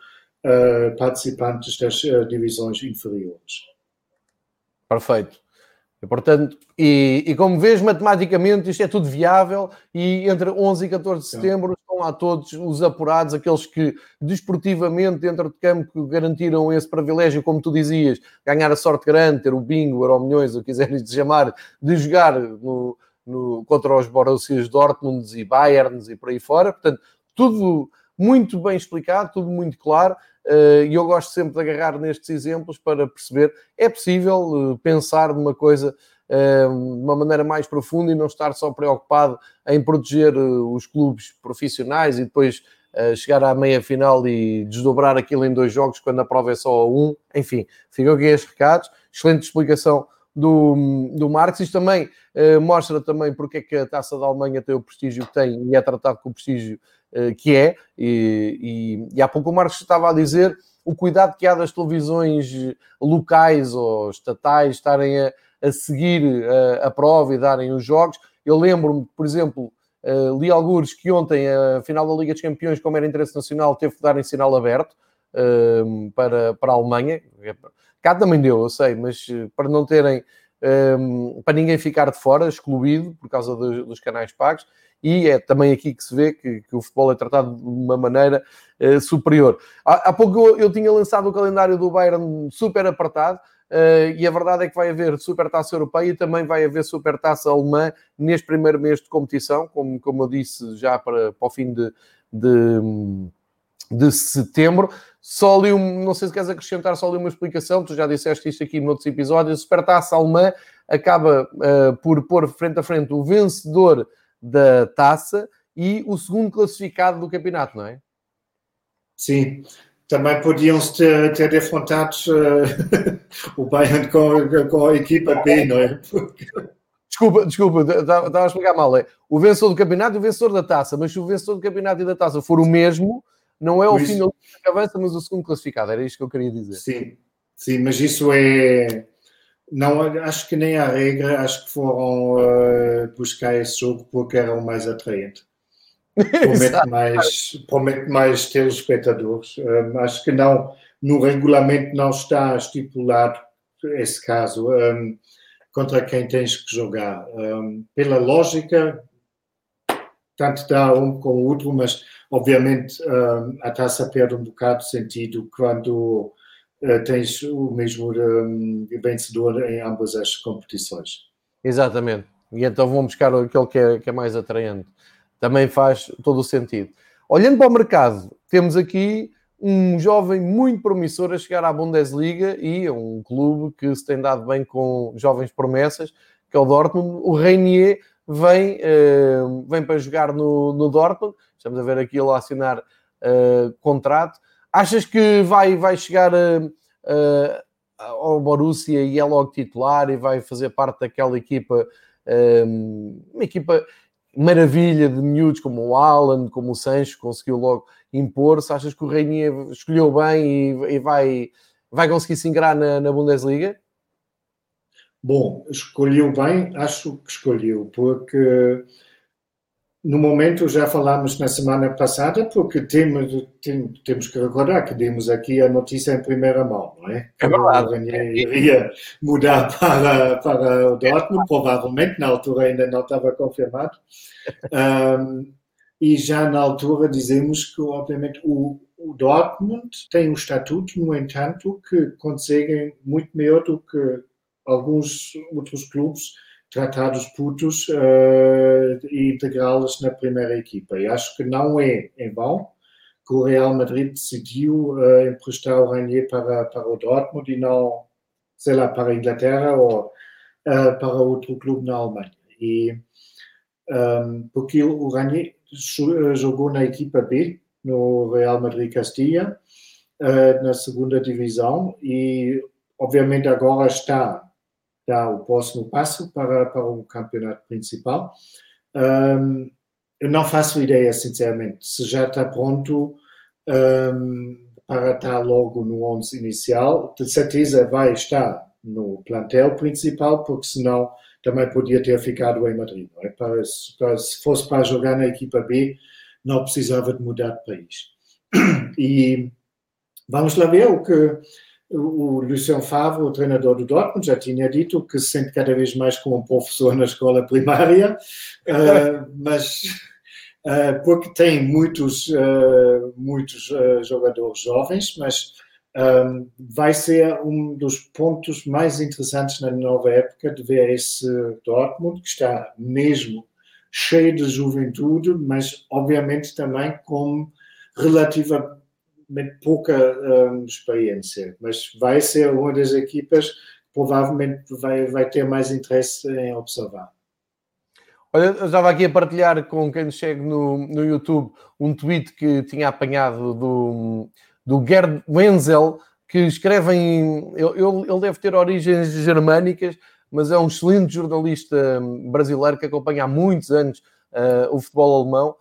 participantes das uh, divisões inferiores. Perfeito. E, portanto, e, e, como vês, matematicamente isto é tudo viável e entre 11 e 14 de setembro estão lá todos os apurados, aqueles que desportivamente dentro de campo garantiram esse privilégio, como tu dizias, ganhar a sorte grande, ter o bingo, euro milhões, o que quiseres chamar, de jogar no, no, contra os Borussias Dortmund e Bayerns e por aí fora. Portanto, tudo muito bem explicado, tudo muito claro. Eh, e eu gosto sempre de agarrar nestes exemplos para perceber é possível eh, pensar numa coisa eh, de uma maneira mais profunda e não estar só preocupado em proteger os clubes profissionais e depois chegar à meia final e desdobrar aquilo em dois jogos quando a prova é só um. Enfim, ficam aqui estes recados. Excelente explicação do, do Marx. Isto também uh, mostra também porque é que a Taça da Alemanha tem o prestígio que tem e é tratado com o prestígio que é. E, e, e, há pouco o Marx estava a dizer o cuidado que há das televisões locais ou estatais estarem a, a seguir a, eh, a, prova e darem os jogos. Eu lembro-me, por exemplo, uh, li alguns que ontem a final da Liga dos Campeões, como era interesse nacional, teve que dar em sinal aberto. Uh, para, para a Alemanha, Cá também deu, eu sei, mas eh, para não terem, um, para ninguém ficar de fora, excluído por causa dos, dos canais pagos, e é também aqui que se vê que, que o futebol é tratado de uma maneira uh, superior. Há, há pouco eu, eu, tinha lançado o calendário do Bayern super apertado, uh, e a verdade é que vai haver Super Taça Europeia e também vai haver Super Taça Alemã neste primeiro mês de competição, como, como eu disse já para, para o fim de, de, de setembro. Só ali, um, não sei se queres acrescentar só ali uma explicação, tu já disseste isto aqui noutros episódios. A Supertaça Alemã acaba uh, por pôr frente a frente o vencedor da taça e o segundo classificado do campeonato, não é? Sim, também podiam-se ter, ter defrontado uh, o Bayern com, com, a equipa B, não é? Desculpa, desculpa, estava a explicar mal. É o vencedor do campeonato e o vencedor da taça, mas se o vencedor do campeonato e da taça for o mesmo, não é o final que avança, mas o segundo classificado. Era isto que eu queria dizer. Sim, sim, mas isso é. Não, acho que nem a regra, acho que foram uh, buscar esse jogo porque era o mais atraente. Promete mais, promete mais telespectadores. Um, acho que não, no regulamento não está estipulado esse caso. Um, contra quem tens que jogar. Um, pela lógica, tanto dá um com o outro, mas obviamente uh, a taça perde um bocado de sentido quando uh, tens o mesmo um, vencedor em ambas as competições. Exatamente. E então vão buscar aquele que é, que é mais atraente. Também faz todo o sentido. Olhando para o mercado, temos aqui um jovem muito promissor a chegar à Bundesliga e um clube que se tem dado bem com jovens promessas, que é o Dortmund. O Reinier vem, uh, vem para jogar no, no Dortmund. Estamos a ver aqui ele assinar uh, contrato. Achas que vai, vai chegar uh, ao Borussia e é logo titular e vai fazer parte daquela equipa, uma equipa maravilha de miúdos como o Alan, como o Sancho, conseguiu logo impor-se. Achas que o Reinier escolheu bem e, e vai, vai conseguir se ingrar na, na Bundesliga? Bom, escolheu bem, acho que escolheu, porque no momento já falámos na semana passada, porque temos, temos que recordar que demos aqui a notícia em primeira mão, não é? É verdade. iria mudar para, para o Dortmund, provavelmente, na altura ainda não estava confirmado. Um, e já na altura dizemos que, obviamente, o, o Dortmund tem um estatuto, no entanto, que conseguem muito melhor do que alguns outros clubes tratar os putos uh, e integrá-los na primeira equipa. E acho que não é em vão que o Real Madrid decidiu uh, emprestar o Ranier para, para o Dortmund e não, sei lá, para a Inglaterra ou uh, para outro clube na Alemanha. E, um, ehm, porque o Ranier jogou na equipa B, no Real Madrid Castilla, na segunda divisão, e obviamente agora está dar o próximo passo para, para o campeonato principal. Um, eu não faço ideia, sinceramente, se já está pronto um, para estar logo no 11 inicial. De certeza vai estar no plantel principal, porque senão também podia ter ficado em Madrid. É? Para, para, se fosse para jogar na equipa B, não precisava de mudar de país. E vamos lá ver o que o Lucien Favre, o treinador do Dortmund, já tinha dito que se sente cada vez mais como um professor na escola primária, uh, mas uh, porque tem muitos, uh, muitos jogadores jovens, mas um, vai ser um dos pontos mais interessantes na nova época de ver esse Dortmund, que está mesmo cheio de juventude, mas obviamente também com relativa pouca um, experiência, mas vai ser uma das equipas que provavelmente vai, vai ter mais interesse em observar. Olha, eu estava aqui a partilhar com quem nos segue no, no YouTube um tweet que tinha apanhado do, do Gerd Wenzel, que escreve em. Ele, ele deve ter origens germânicas, mas é um excelente jornalista brasileiro que acompanha há muitos anos uh, o futebol alemão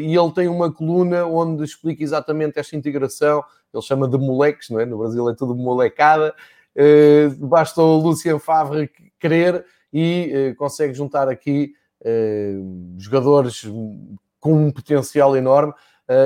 e ele tem uma coluna onde explica exatamente esta integração. Ele chama de moleques, não é? No Brasil é tudo molecada. Uh, basta o Lucien Favre querer e uh, consegue juntar aqui jogadores com um potencial enorme.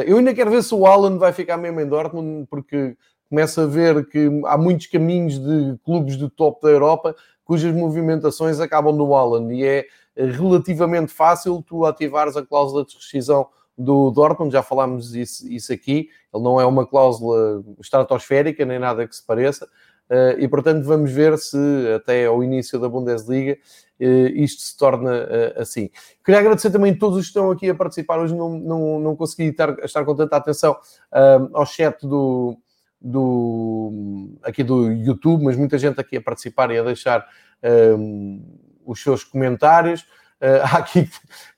eu ainda quero ver se o Alan vai ficar mesmo em Dortmund, porque começa a ver que há muitos caminhos de clubes de top da Europa cujas movimentações acabam no Alan e é relativamente fácil tu ativares a cláusula de rescisão do Dortmund, já falámos isso, isso aqui, ele não é uma cláusula estratosférica, nem nada que se pareça, uh, e portanto vamos ver se até ao início da Bundesliga uh, isto se torna uh, assim. Queria agradecer também a todos os que estão aqui a participar, hoje não, não, não consegui estar, estar com tanta atenção ao chat do, do, aqui do YouTube, mas muita gente aqui a participar e a deixar os seus comentários. Uh, há aqui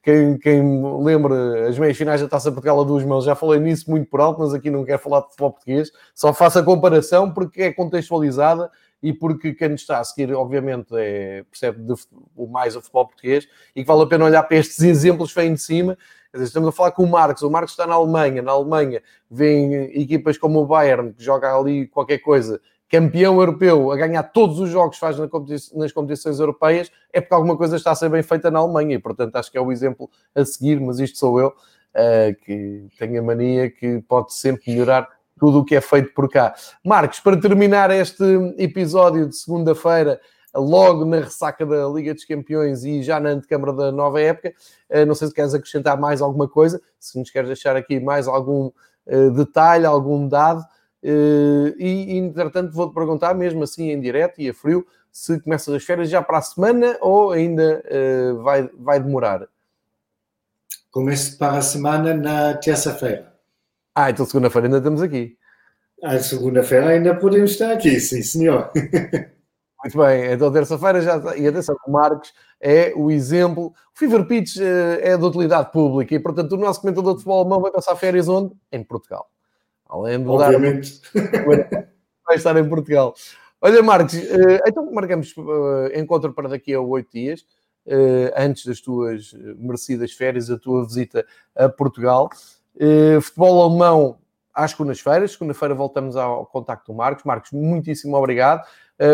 quem, quem lembra as meias finais da Taça Portugal a duas mãos, já falei nisso muito por alto, mas aqui não quero falar de futebol português, só faço a comparação porque é contextualizada e porque quem está a seguir, obviamente, é, percebe de, o mais o futebol português e que vale a pena olhar para estes exemplos que vêm de cima. Estamos a falar com o Marcos, o Marcos está na Alemanha, na Alemanha vem equipas como o Bayern, que joga ali qualquer coisa campeão europeu a ganhar todos os jogos que faz nas competições europeias, é porque alguma coisa está a ser bem feita na Alemanha. E, portanto, acho que é o exemplo a seguir, mas isto sou eu, uh, que tenho a mania que pode sempre melhorar tudo o que é feito por cá. Marcos, para terminar este episódio de segunda-feira, logo na ressaca da Liga dos Campeões e já na antecâmara da nova época, uh, não sei se queres acrescentar mais alguma coisa, se nos queres deixar aqui mais algum uh, detalhe, algum dado, e, entretanto, vou-te perguntar, mesmo assim em direto e a frio, se começas as férias já para a semana ou ainda uh, vai, vai demorar? Começo para a semana na terça-feira. Ah, então segunda-feira ainda estamos aqui. Ah, segunda-feira ainda podemos estar aqui, sim, senhor. Muito bem, então terça-feira já está. E atenção, o Marcos é o exemplo. O Fever Pitch uh, é de utilidade pública e, portanto, o nosso comentador de futebol alemão vai passar férias onde? Em Portugal. Além de Obviamente. dar. Vai estar em Portugal. Olha, Marcos, eh, então marcamos eh, encontro para daqui a oito dias, eh, antes das tuas merecidas férias, a tua visita a Portugal. Futebol alemão às segundas-feiras. Segunda-feira voltamos ao contacto do Marcos. Marcos, muitíssimo obrigado.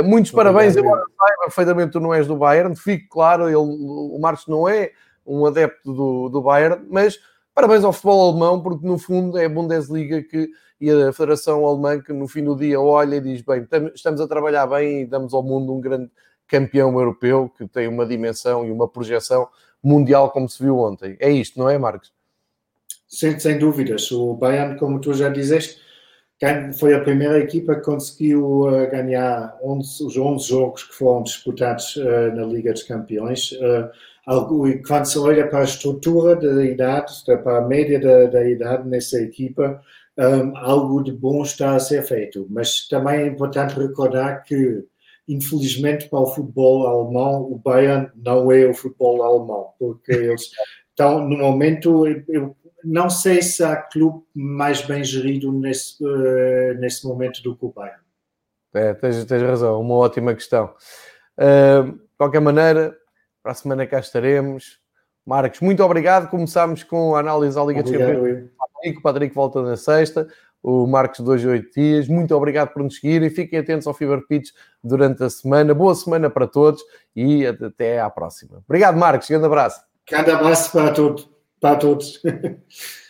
muitos parabéns, embora saiba perfeitamente tu não és do Bayern, fique claro, ele, o Marcos não é um adepto do, do Bayern, mas Parabéns ao futebol alemão, porque no fundo é a Bundesliga que, e a Federação Alemã que no fim do dia olha e diz: bem, estamos a trabalhar bem e damos ao mundo um grande campeão europeu que tem uma dimensão e uma projeção mundial, como se viu ontem. É isto, não é, Marcos? Sem, sem dúvidas. O Bayern, como tu já dizeste, foi a primeira equipa que conseguiu uh, ganhar 11, os 11 jogos que foram disputados uh, na Liga dos Campeões. Quando para a estrutura da idade, para a média da, da idade nessa equipa, um, algo de bom está a ser feito. Mas também é importante recordar que, infelizmente, para o futebol alemão, o Bayern não é o futebol alemão, porque eles estão, no momento, eu não sei se há clube mais bem gerido nesse, uh, nesse momento do que o Bayern. É, tens, tens razão, uma ótima questão. Uh, de qualquer maneira, para a semana cá estaremos. Marcos, muito obrigado. Começámos com a análise da Liga obrigado, dos Campeões. O Patrick volta na sexta. O Marcos, dois oito dias. Muito obrigado por nos seguirem. Fiquem atentos ao Fever Pitch durante a semana. Boa semana para todos e até à próxima. Obrigado, Marcos. Grande abraço. Grande abraço para todos. Para todos.